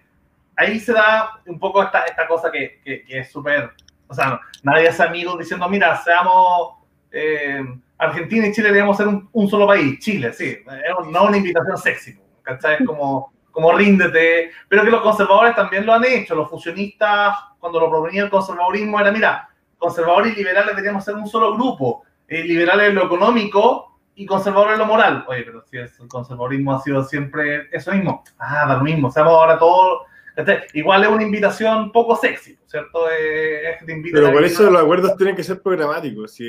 ahí se da un poco esta, esta cosa que, que, es súper, o sea, nadie es amigo diciendo, mira, seamos eh, Argentina y Chile debemos ser un, un, solo país, Chile, sí, no una invitación sexy, ¿cachai? Es como, como ríndete, pero que los conservadores también lo han hecho, los fusionistas, cuando lo proponía el conservadurismo, era, mira, conservadores y liberales deberíamos ser un solo grupo, eh, liberales en lo económico y conservadores en lo moral. Oye, pero si el conservadurismo ha sido siempre eso mismo, ah, da lo mismo, seamos ahora todos Igual es una invitación poco sexy, ¿cierto? Pero por eso los acuerdos tienen que ser programáticos. Si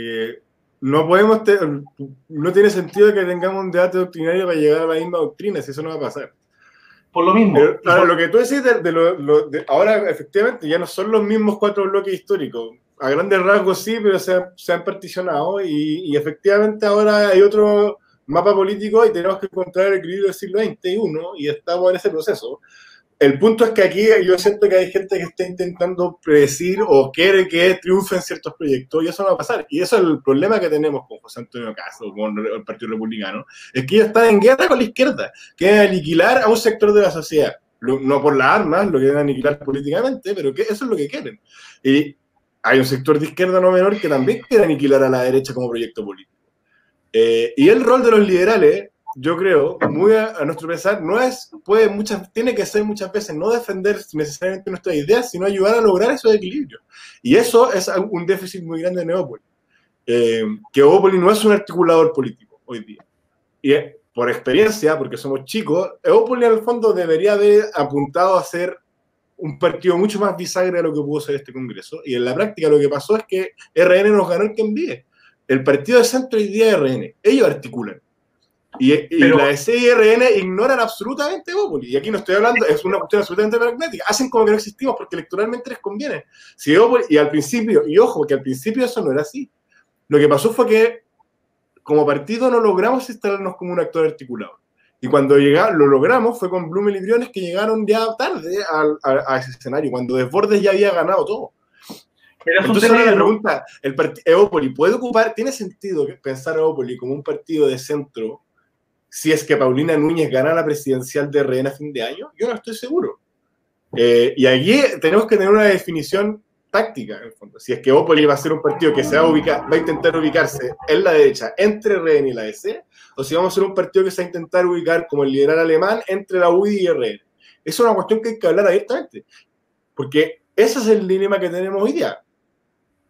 no podemos, no tiene sentido que tengamos un debate doctrinario para llegar a la misma doctrina, si eso no va a pasar. Por lo mismo. Pero, lo que tú decís de, lo, de, ahora, efectivamente, ya no son los mismos cuatro bloques históricos. A grandes rasgos sí, pero se, se han particionado y, y, efectivamente ahora hay otro mapa político y tenemos que encontrar el equilibrio del siglo XXI y estamos en ese proceso el punto es que aquí yo siento que hay gente que está intentando predecir o quiere que triunfen ciertos proyectos y eso no va a pasar. Y eso es el problema que tenemos con José Antonio Caso, con el Partido Republicano, es que ellos están en guerra con la izquierda, quieren aniquilar a un sector de la sociedad. No por las armas, lo quieren aniquilar políticamente, pero que eso es lo que quieren. Y hay un sector de izquierda no menor que también quiere aniquilar a la derecha como proyecto político. Eh, y el rol de los liberales yo creo, muy a, nuestro pensar, no es, puede muchas, tiene que ser muchas veces no defender necesariamente nuestras ideas, sino ayudar a lograr esos equilibrios. Y eso es un déficit muy grande de Neópolis. Eh, que Neópolis no es un articulador político hoy día. Y por experiencia, porque somos chicos, Neópolis en el fondo debería haber apuntado a ser un partido mucho más bisagra de lo que pudo ser este Congreso. Y en la práctica lo que pasó es que RN nos ganó el que envíe. El partido de centro hoy día RN. Ellos articulan y, la SIRN ignoran absolutamente Evópolis. Y aquí no estoy hablando, es una cuestión absolutamente pragmática. Hacen como que no existimos porque electoralmente les conviene. Si y al principio, y ojo, que al principio eso no era así. Lo que pasó fue que como partido no logramos instalarnos como un actor articulado. Y cuando llegamos, lo logramos fue con Blumel y Briones que llegaron ya tarde a, ese escenario, cuando Desbordes ya había ganado todo. Pero Entonces la pregunta, ¿el Evópoli puede ocupar, tiene sentido pensar Evópoli como un partido de centro si es que Paulina Núñez gana la presidencial de RN a fin de año? Yo no estoy seguro. Eh, y allí tenemos que tener una definición táctica, en el fondo. Si es que Opoli va a ser un partido que se va a, ubicar, va a intentar ubicarse en la derecha entre RN y la DC, o si vamos a ser un partido que se va a intentar ubicar como el liberal alemán entre la UDI y RN. Es una cuestión que hay que hablar abiertamente, porque ese es el dilema que tenemos hoy día.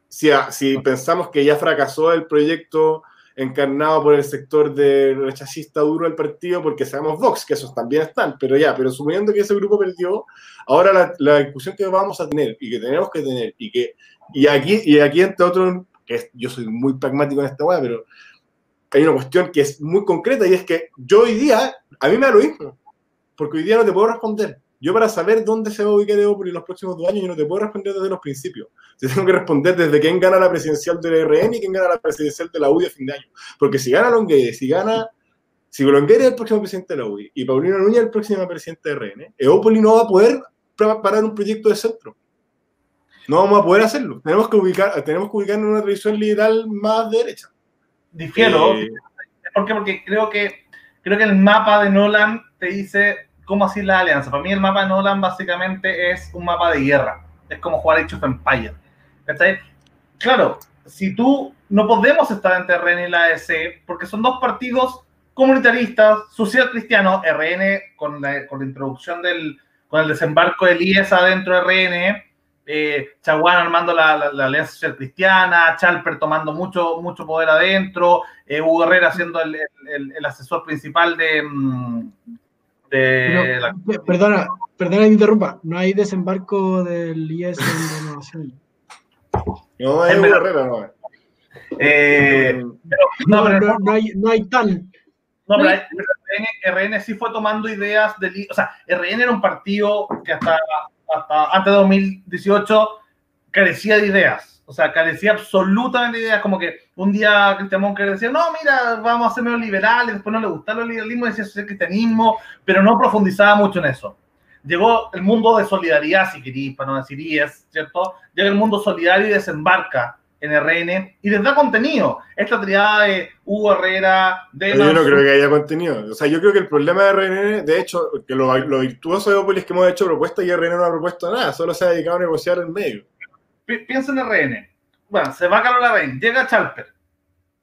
Si, si pensamos que ya fracasó el proyecto encarnado por el sector de rechazista duro del partido, porque sabemos Vox, que esos también están, pero ya, pero suponiendo que ese grupo perdió, ahora la, la discusión que vamos a tener y que tenemos que tener, y que, y aquí, y aquí entre otros, que yo soy muy pragmático en esta weá, pero hay una cuestión que es muy concreta y es que yo hoy día, a mí me da lo mismo, porque hoy día no te puedo responder. Yo para saber dónde se va a ubicar Evo en los próximos dos años, yo no te puedo responder desde los principios. Te tengo que responder desde quién gana la presidencial del RN y quién gana la presidencial de la UDI a fin de año. Porque si gana Longueira, si gana... Si Longueira es el próximo presidente de la UDI y Paulino Núñez es el próximo presidente de RN, Eópolis no va a poder parar un proyecto de centro. No vamos a poder hacerlo. Tenemos que ubicar, tenemos que ubicarnos en una tradición liberal más derecha. Difiero. Eh, ¿Por qué? Porque creo que, creo que el mapa de Nolan te dice cómo así la alianza. Para mí el mapa de Nolan básicamente es un mapa de guerra. Es como jugar Age of Empire. Claro, si tú no podemos estar entre RN y la ADC, porque son dos partidos comunitaristas, social cristiano, RN con la, con la introducción del, con el desembarco del IES adentro de RN, eh, Chaguán armando la, la, Alianza Social Cristiana, Chalper tomando mucho, mucho poder adentro, eh, Hugo Herrera siendo el, el, el, asesor principal de, mm, Perdona, perdona que me interrumpa. No hay desembarco del IES en renovación. No, hay Herrera, no. Eh, no, no, no, hay, no hay tal. No, pero RN, sí fue tomando ideas del. O sea, RN era un partido que hasta, hasta antes de 2018 carecía de ideas o sea, carecía absolutamente de ideas, como que un día Cristian Monker decía, no, mira, vamos a ser medio liberales, después no le gustaba el liberalismo, decía eso es cristianismo, pero no profundizaba mucho en eso. llegó el mundo de solidaridad, si queréis, para no decir IES, ¿cierto? Llega el mundo solidario y desembarca en RN y les da contenido. Esta triada de Hugo Herrera, de... Yo no creo que haya contenido. O sea, yo creo que el problema de RN, de hecho, que lo, lo virtuoso de Opolis es que hemos hecho propuestas y RN no ha propuesto nada, solo se ha dedicado a negociar en medio. Piensa en RN. Bueno, se va Carlos Larraín, llega Chalper.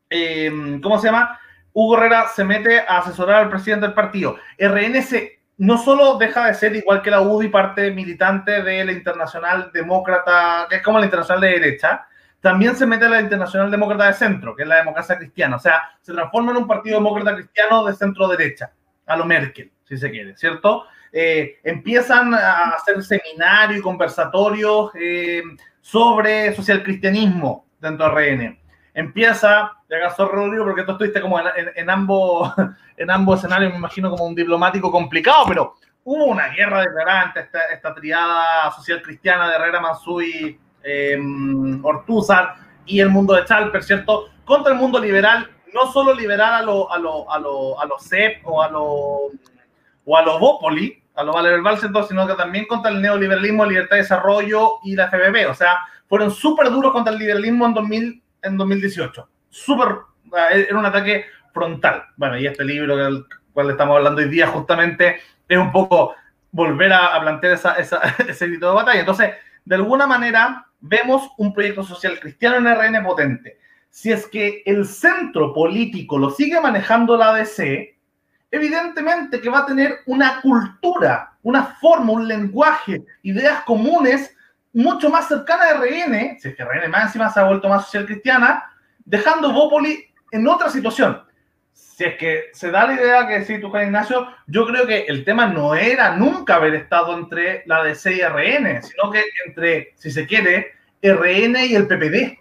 Eh, ¿Cómo se llama? Hugo Herrera se mete a asesorar al presidente del partido. RN se, no solo deja de ser igual que la UDI parte militante de la Internacional Demócrata, que es como la Internacional de Derecha, también se mete a la Internacional Demócrata de Centro, que es la democracia cristiana. O sea, se transforma en un partido demócrata cristiano de centro-derecha, a lo Merkel, si se quiere, ¿cierto? Eh, empiezan a hacer seminarios y conversatorios eh, sobre social cristianismo dentro de RN. Empieza, ya acaso Rodrigo, porque tú estuviste como en, ambos, en ambos escenarios, me imagino como un diplomático complicado, pero hubo una guerra declarada entre esta, esta triada social cristiana de Herrera Mansui eh, Ortúzar y el mundo de Chalper, ¿cierto? Contra el mundo liberal, no solo liberal a los a lo, a lo, a lo CEP o a los o a los Bópoli, a los Valer sino que también contra el neoliberalismo, libertad de desarrollo y la FBB. O sea, fueron súper duros contra el liberalismo en, 2000, en 2018. Súper, eh, era un ataque frontal. Bueno, y este libro del cual estamos hablando hoy día justamente es un poco volver a, plantear esa, esa, ese grito de batalla. Entonces, de alguna manera, vemos un proyecto social cristiano en RN potente. Si es que el centro político lo sigue manejando la ADC, evidentemente que va a tener una cultura, una forma, un lenguaje, ideas comunes mucho más cercana a RN, si es que RN más encima se ha vuelto más social cristiana, dejando Bópoli en otra situación. Si es que se da la idea que sí, tú, Juan Ignacio, yo creo que el tema no era nunca haber estado entre la DC y RN, sino que entre, si se quiere, RN y el PPD.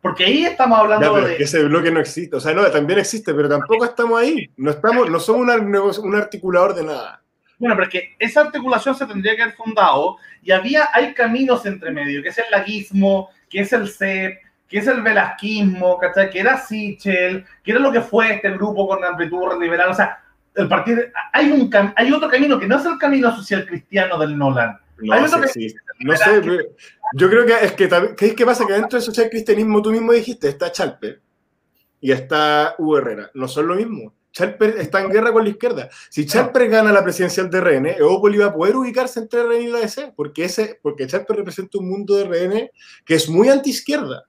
Porque ahí estamos hablando de. Que ese bloque no existe. O sea, no, también existe, pero tampoco estamos ahí. No, estamos, no somos un articulador de nada. Bueno, pero es que esa articulación se tendría que haber fundado y había, hay caminos entre medio, que es el laguismo, que es el CEP, que es el velasquismo, ¿cachai? Que era Sichel, que era lo que fue este grupo con amplitud liberal. O sea, el partido, hay, un, hay otro camino que no es el camino social cristiano del Nolan. No, sí, sé, yo creo que es que, ¿qué, ¿qué pasa? Que dentro del social cristianismo tú mismo dijiste, está Chalper y está Hugo Herrera. No son lo mismo. Chalper está en guerra con la izquierda. Si Chalper gana la presidencial de RN, Eópoli va a poder ubicarse entre RN y la DC, porque, ese, porque Chalper representa un mundo de RN que es muy anti-izquierda.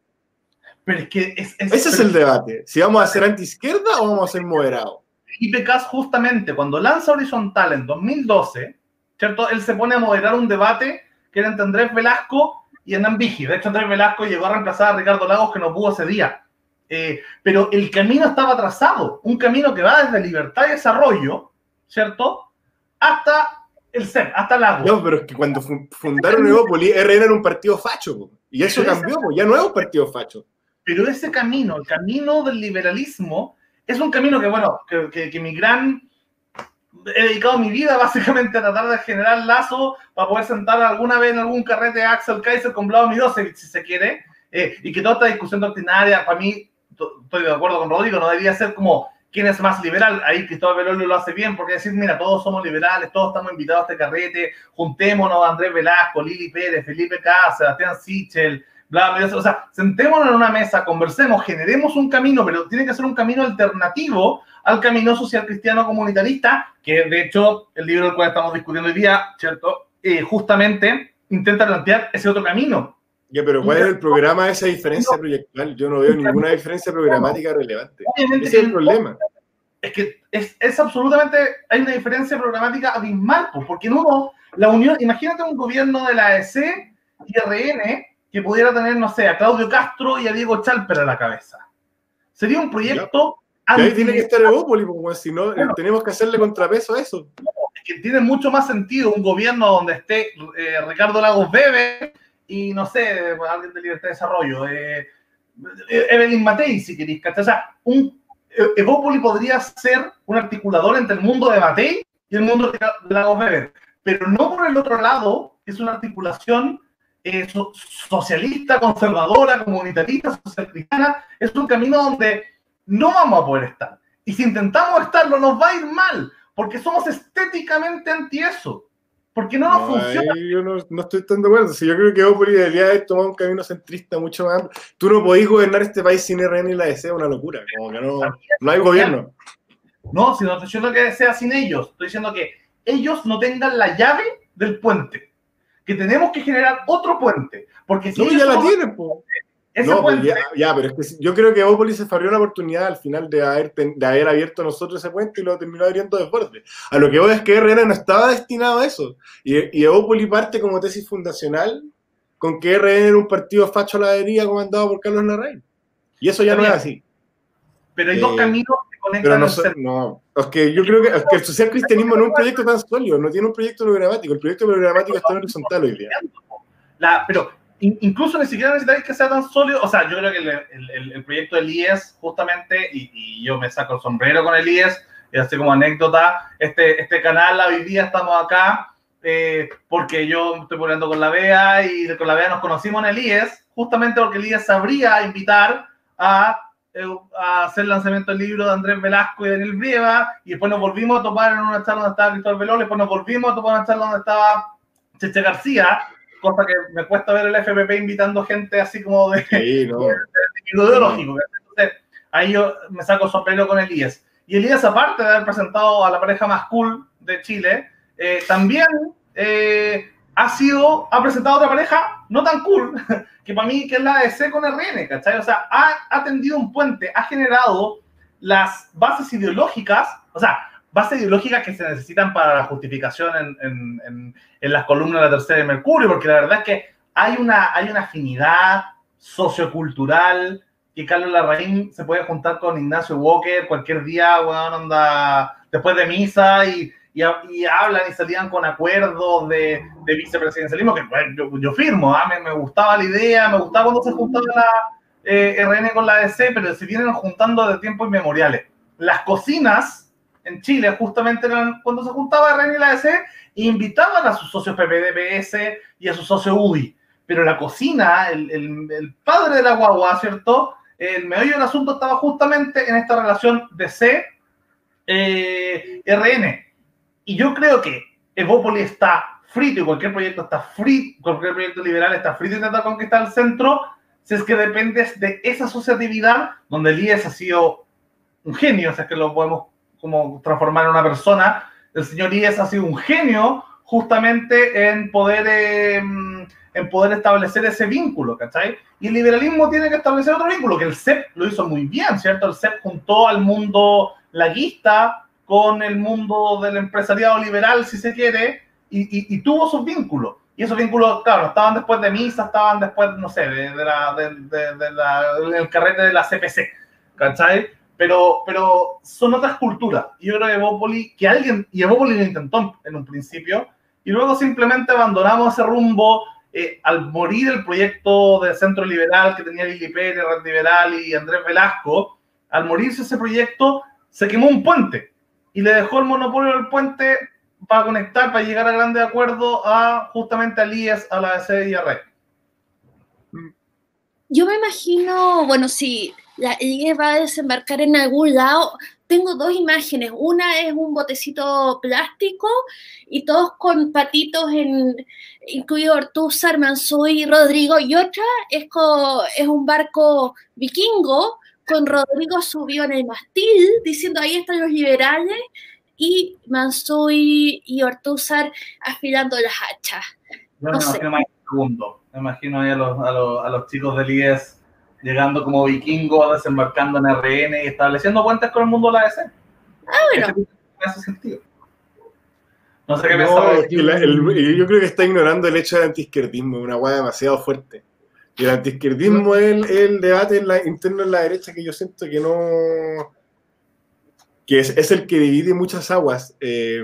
Pero es que es, Ese es el debate. Si vamos a ser anti-izquierda o vamos a ser moderados. Y Pecas justamente cuando lanza Horizontal en 2012, ¿cierto? Él se pone a moderar un debate que era entre Andrés Velasco y Hernán Vigi. De hecho, Andrés Velasco llegó a reemplazar a Ricardo Lagos que no pudo ese día. Eh, pero el camino estaba trazado, un camino que va desde libertad y desarrollo, ¿cierto? Hasta el CEP, hasta Lagos. No, pero es que cuando fundaron Evópoli, RN era un partido facho, y eso cambió, ya no es un partido facho. Pero ese camino, el camino del liberalismo, es un camino que, bueno, que, que, mi gran... He dedicado mi vida básicamente a tratar de generar lazo para poder sentar alguna vez en algún carrete a Axel Kaiser con Blau 12, si se quiere, eh, y que toda esta discusión doctrinaria, para mí, estoy de acuerdo con Rodrigo, no debería ser como quién es más liberal. Ahí Cristóbal Belolio lo hace bien, porque decir, mira, todos somos liberales, todos estamos invitados a este carrete, juntémonos Andrés Velasco, Lili Pérez, Felipe Casa, Sebastián Sichel, o sea, sentémonos en una mesa, conversemos, generemos un camino, pero tiene que ser un camino alternativo al camino social cristiano comunitarista, que de hecho el libro del cual estamos discutiendo hoy día, ¿cierto? Eh, justamente intenta plantear ese otro camino. Ya, pero ¿cuál es el programa de esa diferencia proyectual? Yo no veo ninguna diferencia programática relevante. Ese es el problema. Es que es, es, absolutamente, hay una diferencia programática abismal, pues, porque no, la unión, imagínate un gobierno de la AEC y RN que pudiera tener, no sé, a Claudio Castro y a Diego Chalper a la cabeza. Sería un proyecto... Ahí tiene que estar Evópoli, porque si no, tenemos que hacerle contrapeso a eso. Es que tiene mucho más sentido un gobierno donde esté eh, Ricardo Lagos Bebe y, no sé, alguien de Libertad de Desarrollo, eh, Evelyn Matei, si queréis, O sea, un, Evópoli podría ser un articulador entre el mundo de Matei y el mundo de Lagos Bebe, pero no por el otro lado, es una articulación eh, socialista, conservadora, comunitarista, social cristiana, es un camino donde no vamos a poder estar. Y si intentamos estarlo, nos va a ir mal, porque somos estéticamente anti eso. Porque no nos funciona. Yo no, no, estoy tan de acuerdo. Si yo creo que Evópolis debería haber tomado un camino centrista mucho más amplio. Tú no podés gobernar este país sin RN y la DC, es una locura. Como que no, no hay gobierno. No, si no estoy diciendo que sea sin ellos, estoy diciendo que ellos no tengan la llave del puente. Que tenemos que generar otro puente. Porque si no, ya la tienen, po. No, pues ya, pero es que yo creo que Evópolis se falló la oportunidad al final de haber, de haber abierto nosotros ese puente y lo terminó abriendo de fuerte. A lo que voy es que RN no estaba destinado a eso. Y, y Evópolis parte como tesis fundacional con que RN era un partido facho a la deriva comandado por Carlos Larraín. Y eso ya no es así. Pero hay dos eh, caminos. Pero no, no, es que yo creo que, es que el social cristianismo no es un proyecto tan sólido, no tiene un proyecto programático. El proyecto programático está en horizontal hoy día. La, pero incluso ni siquiera necesitáis que sea tan sólido. O sea, yo creo que el, el, proyecto del IES, justamente, y, yo me saco el sombrero con el IES, y así como anécdota, este, este canal, hoy día estamos acá, eh, porque yo estoy poniendo con la BEA y con la BEA nos conocimos en el IES, justamente porque el IES sabría invitar a, a hacer el lanzamiento del libro de Andrés Velasco y Daniel Brieva, y después nos volvimos a topar en una charla donde estaba Cristóbal Velón, después nos volvimos a topar en una charla donde estaba Cheche García, cosa que me cuesta ver el FPP invitando gente así como de, sí, no. ideológico. Entonces, ahí yo me saco sombrero con Elías. Y Elías, aparte de haber presentado a la pareja más cool de Chile, eh, también eh, ha sido, ha presentado otra pareja no tan cool, que para mí que es la de C con RN, ¿cachai? O sea, ha, ha tendido un puente, ha generado las bases ideológicas, o sea, bases ideológicas que se necesitan para la justificación en, en, en, las columnas de la tercera de Mercurio, porque la verdad es que hay una, hay una afinidad sociocultural que Carlos Larraín se puede juntar con Ignacio Walker cualquier día, bueno, anda después de misa y, y, hablan y salían con acuerdos de, de vicepresidencialismo, que yo, firmo, ¿ah? me, me, gustaba la idea, me gustaba cuando se juntaba la eh, RN con la DC, pero se vienen juntando de tiempos inmemoriales. Las cocinas en Chile, justamente cuando se juntaba RN y la ADC, invitaban a sus socios PPDPS y a sus socios UDI. Pero la cocina, el, padre de la guagua, ¿cierto? El meollo del asunto estaba justamente en esta relación C eh. Y yo creo que Evópoli está frito y cualquier proyecto está frito, cualquier proyecto liberal está frito intentando conquistar el centro, si es que dependes de esa asociatividad donde el IES ha sido un genio, o sea, que lo podemos como transformar en una persona. El señor Ies ha sido un genio justamente en poder, em, en poder establecer ese vínculo, ¿cachai? Y el liberalismo tiene que establecer otro vínculo, que el CEP lo hizo muy bien, ¿cierto? El CEP juntó al mundo laguista con el mundo del empresariado liberal, si se quiere, y, y, tuvo sus vínculos. Y esos vínculos, claro, estaban después de misa, estaban después, no sé, de, de la, de, de la, del carrete de la CPC, ¿cachai? pero, pero son otras culturas. Y yo creo que Evópoli, que alguien, y Evópoli lo intentó en un principio, y luego simplemente abandonamos ese rumbo eh, al morir el proyecto de Centro Liberal que tenía Lili Pérez, Red Liberal y Andrés Velasco, al morirse ese proyecto, se quemó un puente y le dejó el monopolio del puente para conectar, para llegar a grandes acuerdos a justamente al IES, a la DC y a Red. Yo me imagino, bueno, si la va a desembarcar en algún lado. Tengo dos imágenes. Una es un botecito plástico y todos con patitos, en, incluido Ortúzar, Mansuy y Rodrigo. Y otra es, es un barco vikingo con Rodrigo subió en el mastil diciendo ahí están los liberales y Mansuy y Ortúzar afilando las hachas. no, sé. segundo. Me imagino ahí a los, a los, a los chicos del IES llegando como vikingo, desembarcando en RN y estableciendo puentes con el mundo de la DC. Ah, bueno. En ese sentido. No sé qué no, Yo creo que está ignorando el hecho del antiizquierdismo, una hueá demasiado fuerte. Y el antiizquierdismo es el, debate en la, interno en la derecha que yo siento que no. que es, es el que divide muchas aguas. Eh,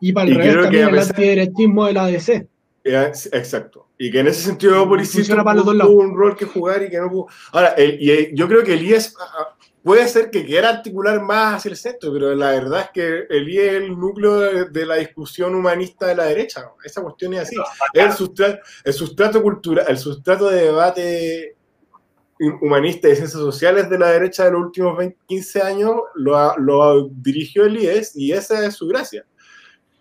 y para el revés también el antiderechismo de la ADC. Exacto. Y que en ese sentido Policía tuvo un rol que jugar y que no pudo. Ahora, y yo creo que el IES ah, ah, puede ser que quiera articular más hacia el centro, pero la verdad es que el IES es el núcleo de, la discusión humanista de la derecha. Esa cuestión es así. el sustrato, el sustrato cultural, el sustrato de debate humanista y ciencias sociales de la derecha de los últimos 15 años lo, lo dirigió el IES y esa es su gracia.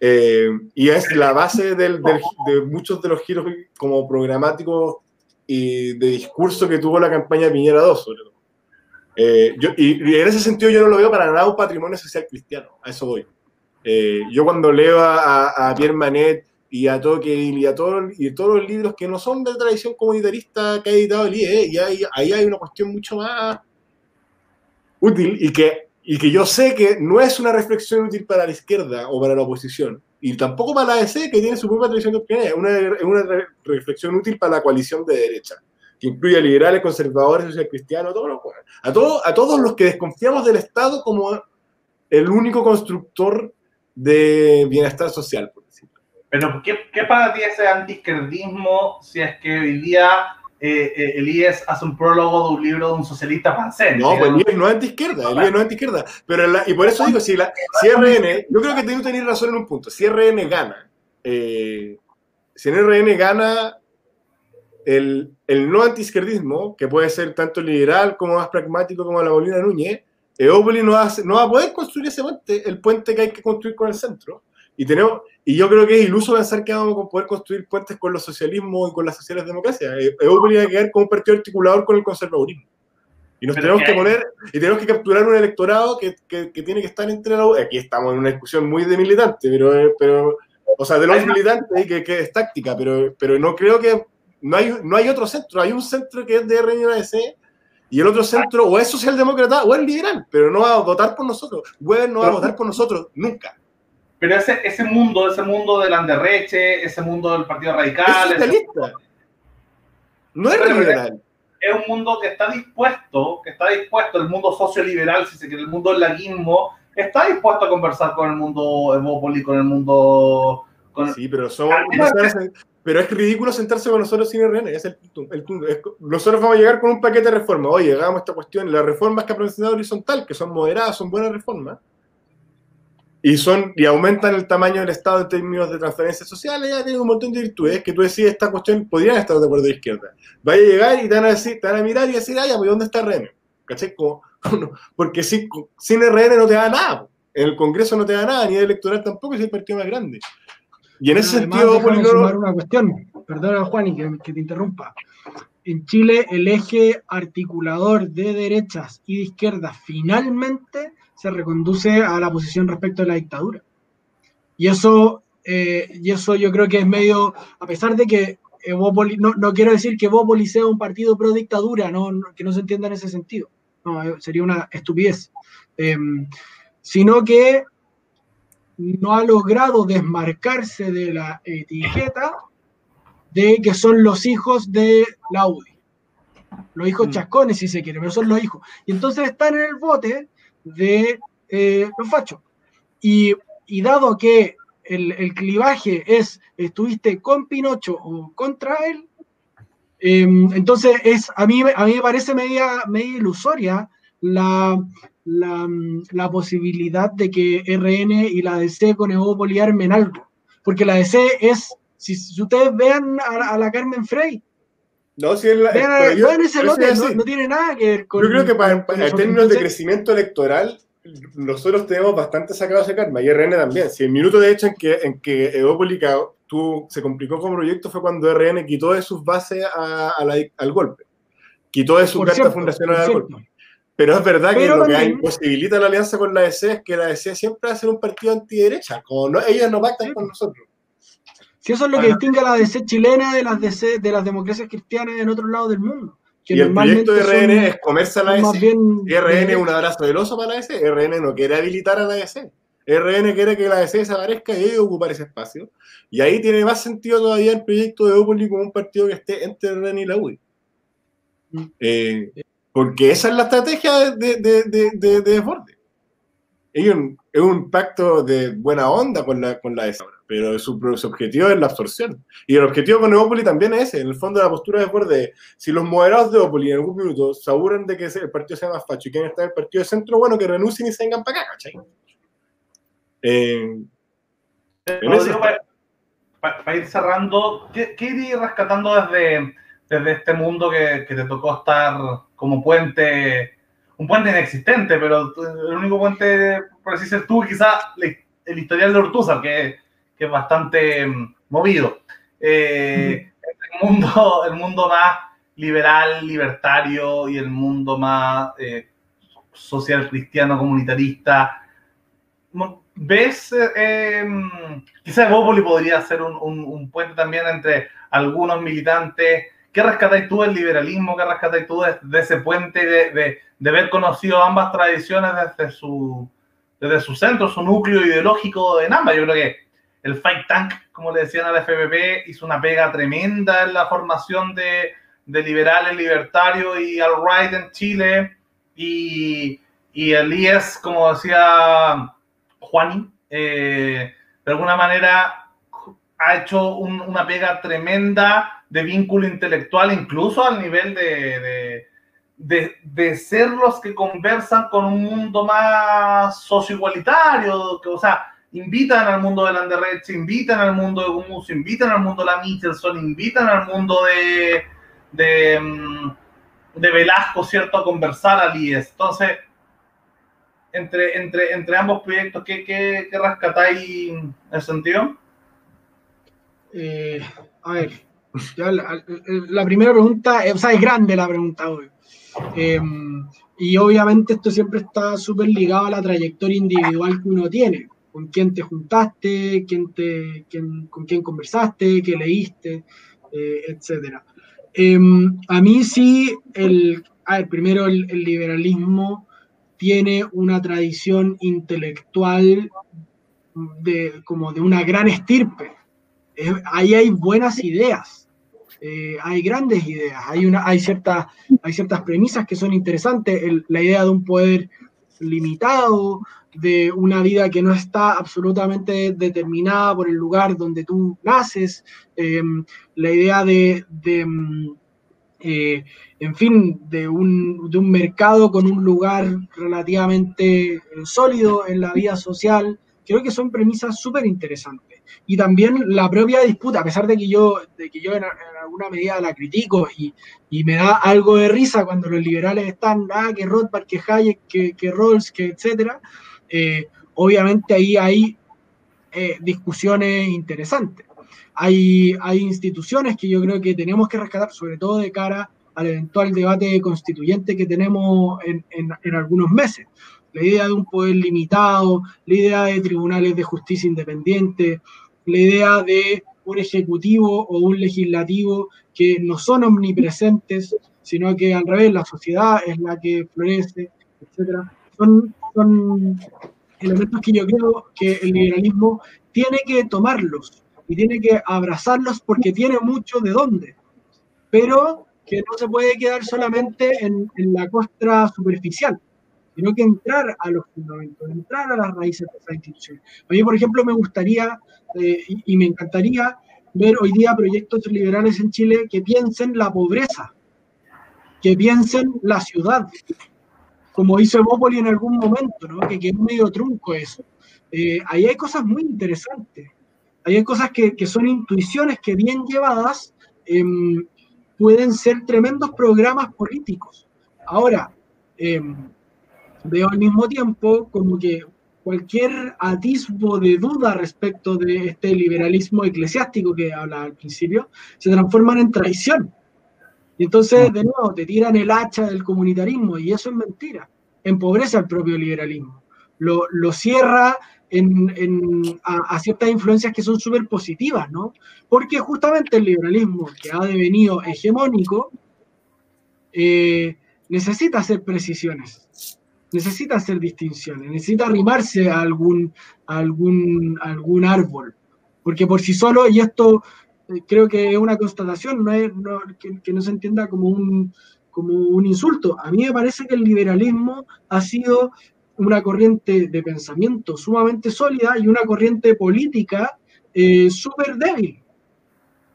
Eh, y es la base del, del, de muchos de los giros como programáticos y de discurso que tuvo la campaña Piñera 2, sobre todo. Eh, yo, y, y, en ese sentido yo no lo veo para nada un patrimonio social cristiano, a eso voy. Eh, yo cuando leo a, a, Pierre Manet y a Tocqueville y a todos, y todos los libros que no son de tradición comunitarista que ha editado el IE, y ahí, ahí hay una cuestión mucho más útil y que, y que yo sé que no es una reflexión útil para la izquierda o para la oposición, y tampoco para la ADC, que tiene su propia tradición opinión, es una, una reflexión útil para la coalición de derecha, que incluye a liberales, conservadores, social cristianos, todos los, a, todo, a todos los que desconfiamos del Estado como el único constructor de bienestar social, por decirlo. Pero, ¿qué, qué para ti ese antiizquierdismo si es que hoy día eh, eh, el IES hace un prólogo de un libro de un socialista francés? No, pues el IES no es antiizquierda, el IES no es antiizquierda. Pero la, y por eso digo, si, la, si RN, yo creo que que tener razón en un punto, si RN gana, eh, si en RN gana el, el no antiizquierdismo, que puede ser tanto liberal como más pragmático como la Molina Núñez, Eópolis no, hace, no va a poder construir ese puente, el puente que hay que construir con el centro. Y, tenemos, y yo creo que es iluso pensar que vamos a poder construir puentes con los socialismos y con las sociales democracias. Eópolis va a quedar como un partido articulador con el conservadurismo. Y nos tenemos que, poner, y tenemos que capturar un electorado que, que, que, tiene que estar entre los... Aquí estamos en una discusión muy de militante, pero, pero o sea, de los militantes, que, que es táctica, pero, pero no creo que... No hay, no hay otro centro, hay un centro que es de RNAC y el otro centro o es socialdemócrata o es liberal, pero no va a votar por nosotros. Weber no va a votar por nosotros nunca. Pero ese, ese mundo, ese mundo del Anderreche, ese mundo del Partido Radical. Es socialista. No es liberal. Es un mundo que está dispuesto, que está dispuesto, el mundo socioliberal, si se quiere, el mundo del laguismo, está dispuesto a conversar con el mundo evópoli, con el mundo. Con sí, pero somos. Pero es ridículo sentarse con nosotros sin RN, es el. El. Es, nosotros vamos a llegar con un paquete de reformas. Oye, hagamos esta cuestión. Las reformas que ha presentado Horizontal, que son moderadas, son buenas reformas, y, son, y aumentan el tamaño del Estado en términos de transferencias sociales, ya tienen un montón de virtudes que tú decís, esta cuestión podrían estar de acuerdo de izquierda. Vaya a llegar y te van a, decir, te van a mirar y decir, ay, pues ¿dónde está RN? ¿Cachai? Porque sin, sin RN no te da nada. En el Congreso no te da nada, ni el electoral tampoco, es el partido más grande. Y en ese sentido, sumar una cuestión, perdona Juan y que, que, te interrumpa. En Chile, el eje articulador de derechas y de izquierdas finalmente se reconduce a la posición respecto a la dictadura. Y eso, eh, y eso yo creo que es medio, a pesar de que Evópoli, no, no quiero decir que Evópoli sea un partido pro dictadura, no, no, que no se entienda en ese sentido. No, sería una estupidez. Eh, sino que no ha logrado desmarcarse de la etiqueta de que son los hijos de la UDI. Los hijos mm. chascones, si se quiere, pero son los hijos. Y entonces están en el bote de eh, los fachos. Y, y, dado que el, el, clivaje es estuviste con Pinocho o contra él, eh, entonces es, a, mí, a mí me parece media, media ilusoria la, la, la, posibilidad de que RN y la DC con Evópoli armen algo. Porque la DC es, si, si ustedes vean a, a, la Carmen Frey, no, si es la, vean, a, yo, vean ese lote, no, no, tiene nada que ver con. Yo creo que para, para en términos de crecimiento electoral, nosotros tenemos bastante sacado ese karma, y RN también. Si el minuto de hecho en que, en que Evópoli tú, se complicó como proyecto fue cuando RN quitó de sus bases a, a la, al golpe. Quitó de su carta cierto, fundacional al golpe. Pero es verdad que lo también, que imposibilita la alianza con la DC es que la DC siempre va a ser un partido antiderecha, como no, ellas no pactan con nosotros. Si eso es lo que distingue a la DC chilena de las DC, de las democracias cristianas en otros lados del mundo. Que y el proyecto de RN son, es comerse a la DC. Bien, RN es un abrazo del oso para la DC. RN no quiere habilitar a la DC. RN quiere que la DC desaparezca y ellos ocupar ese espacio. Y ahí tiene más sentido todavía el proyecto de Opoli como un partido que esté entre RN y la UDI. Mm. Eh, porque esa es la estrategia de, de, de, de, de desborde. Es un, es un, pacto de buena onda con la, con la ESA, pero su, su, objetivo es la absorción. Y el objetivo con Neopoli también es ese, en el fondo la postura de desborde. Si los moderados de Neopoli en algún minuto se aburren de que el partido sea más facho y quieren estar en el partido de centro, bueno, que renuncien y se vengan para acá, ¿cachai? Eh, para, ir cerrando, ¿qué, qué iría rescatando desde, desde este mundo que, que te tocó estar como puente, un puente inexistente, pero el único puente, por así ser tú, quizá el historial de Ortúzar, que, que es bastante mm, movido. Eh, el, mundo, el mundo más liberal, libertario y el mundo más eh, social cristiano, comunitarista. ¿Ves? Eh, em, quizás Bópoli podría ser un, un, puente también entre algunos militantes. ¿Qué rescatáis tú del liberalismo? ¿Qué rescatáis tú de, ese puente de, de, haber conocido ambas tradiciones desde su, desde su centro, su núcleo ideológico en ambas? Yo creo que el Fight Tank, como le decían al FPP, hizo una pega tremenda en la formación de, liberales, libertario y al right en Chile. Y, y, el IES, como decía Juani, eh, de alguna manera ha hecho una pega tremenda de vínculo intelectual, incluso al nivel de, de, de, ser los que conversan con un mundo más socioigualitario, que, o sea, invitan al mundo de Landerrecht, invitan al mundo de Gumus, invitan al mundo de la Michelson, invitan al mundo de, de, mm, de Velasco, ¿cierto?, a conversar al IES. Entonces, entre, entre, entre ambos proyectos, ¿qué, qué, qué rescatáis en ese sentido? Eh, a ver, la, primera pregunta, o sea, es grande la pregunta hoy. Em, y obviamente esto siempre está súper ligado a la trayectoria individual que uno tiene, con quién te juntaste, quién te, quién, con quién conversaste, qué leíste, eh, etcétera. Em, a mí sí, el, primero el, liberalismo tiene una tradición intelectual de, como de una gran estirpe. ahí hay buenas ideas, eh, hay grandes ideas, hay, una, hay, ciertas, hay ciertas premisas que son interesantes, la idea de un poder limitado, de una vida que no está absolutamente determinada por el lugar donde tú naces, em, la idea de, em, eh, en fin, de un, de un, mercado con un lugar relativamente eh, sólido en la vida social, creo que son premisas súper interesantes. Y también la propia disputa, a pesar de que yo, de que yo en, alguna medida la critico y, y, me da algo de risa cuando los liberales están, ah, que Rothbard, que Hayek, que, que Rawls, que etcétera, eh, obviamente ahí hay eh, discusiones interesantes. Hay, hay instituciones que yo creo que tenemos que rescatar, sobre todo de cara al eventual debate constituyente que tenemos en, en, algunos meses. La idea de un poder limitado, la idea de tribunales de justicia independientes, la idea de un ejecutivo o un legislativo que no son omnipresentes, sino que al revés, la sociedad es la que florece, etc. Son son elementos que yo creo que el liberalismo tiene que tomarlos y tiene que abrazarlos porque tiene mucho de dónde, pero que no se puede quedar solamente en, la costra superficial, sino que entrar a los fundamentos, entrar a las raíces de esa institución. A mí, por ejemplo, me gustaría eh, y, me encantaría ver hoy día proyectos liberales en Chile que piensen la pobreza, que piensen la ciudad, como hizo Evópoli en algún momento, ¿no? que quedó medio trunco eso. Eh, ahí hay cosas muy interesantes. Ahí hay cosas que, que son intuiciones que bien llevadas em, pueden ser tremendos programas políticos. Ahora, em, veo al mismo tiempo como que cualquier atisbo de duda respecto de este liberalismo eclesiástico que habla al principio, se transforman en traición. Y entonces, de nuevo, te tiran el hacha del comunitarismo y eso es mentira. Empobrece al propio liberalismo. Lo, lo cierra en, en, a, ciertas influencias que son súper positivas, ¿no? Porque justamente el liberalismo, que ha devenido hegemónico, eh, necesita hacer precisiones, necesita hacer distinciones, necesita arrimarse a algún, algún, algún árbol. Porque por sí solo, y esto eh, creo que es una constatación, no es, que, no se entienda como un, como un insulto. A mí me parece que el liberalismo ha sido una corriente de pensamiento sumamente sólida y una corriente política eh, súper débil,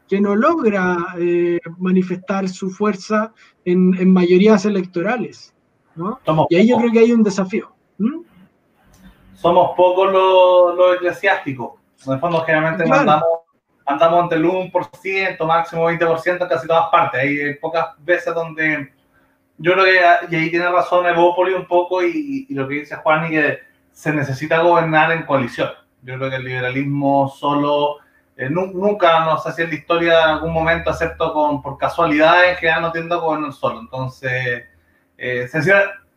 que no logra eh, manifestar su fuerza en, mayorías electorales. Y ahí yo creo que hay un desafío. Somos pocos los, eclesiásticos. En el fondo, generalmente mandamos andamos entre el 1%, máximo 20% en casi todas partes. Hay pocas veces donde yo creo que, y ahí tiene razón Evópoli un poco y, y, lo que dice Juan, y que se necesita gobernar en coalición. Yo creo que el liberalismo solo, eh, nu- nunca, no sé si en la historia en algún momento, excepto con, por casualidad, en general no tiende a gobernar solo. Entonces, eh,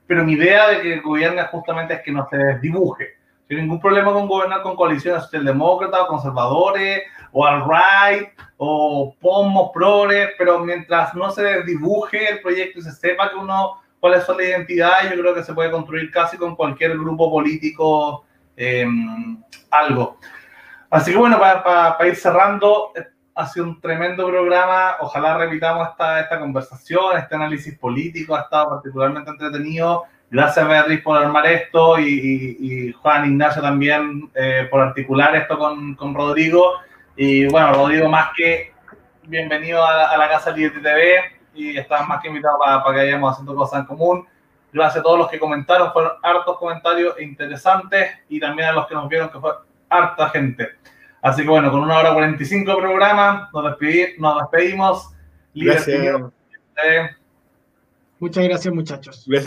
pero mi idea de que gobierne justamente es que no se desdibuje. Sin ningún problema con gobernar con coaliciones socialdemócratas o conservadores, o alt-right, o pomos, progres, pero mientras no se desdibuje el proyecto y se sepa que uno cuáles son las identidades, yo creo que se puede construir casi con cualquier grupo político eh, algo. Así que bueno, para ir cerrando, ha sido un tremendo programa. Ojalá repitamos esta, esta conversación, este análisis político, ha estado particularmente entretenido. Gracias Beatriz por armar esto y, y- y Juan Ignacio también eh, por articular esto con, con Rodrigo. Y bueno, Rodrigo, más que bienvenido a, a la Casa Liberty TV y estás más que invitado para, para que vayamos haciendo cosas en común. Gracias a todos los que comentaron, fueron hartos comentarios interesantes y también a los que nos vieron que fue harta gente. Así que bueno, con una hora 45 de programa, nos, despedi- nos despedimos. Gracias. Muchas gracias, muchachos. Gracias